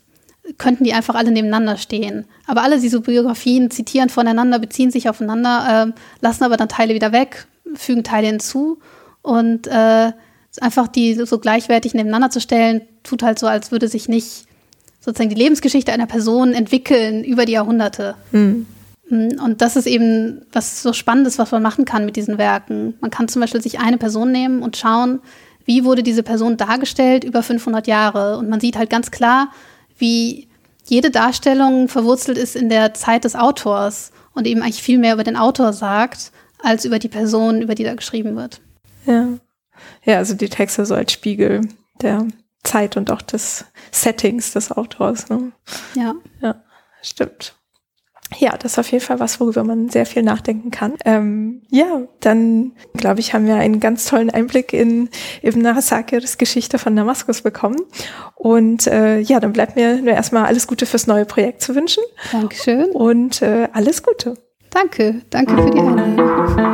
könnten die einfach alle nebeneinander stehen. Aber alle diese Biografien zitieren voneinander, beziehen sich aufeinander, äh, lassen aber dann Teile wieder weg, fügen Teile hinzu und äh, einfach die so gleichwertig nebeneinander zu stellen, tut halt so, als würde sich nicht sozusagen die Lebensgeschichte einer Person entwickeln über die Jahrhunderte. Hm. Und das ist eben was so Spannendes, was man machen kann mit diesen Werken. Man kann zum Beispiel sich eine Person nehmen und schauen, wie wurde diese Person dargestellt über 500 Jahre. Und man sieht halt ganz klar, wie jede Darstellung verwurzelt ist in der Zeit des Autors und eben eigentlich viel mehr über den Autor sagt, als über die Person, über die da geschrieben wird. Ja. Ja, also die Texte so als Spiegel der Zeit und auch des Settings des Autors. Ne? Ja. Ja, stimmt. Ja, das ist auf jeden Fall was, worüber man sehr viel nachdenken kann. Ähm, ja, dann glaube ich, haben wir einen ganz tollen Einblick in Ibn Arasakirs Geschichte von Damaskus bekommen. Und äh, ja, dann bleibt mir nur erstmal alles Gute fürs neue Projekt zu wünschen. Dankeschön. Und äh, alles Gute. Danke, danke für die Einladung.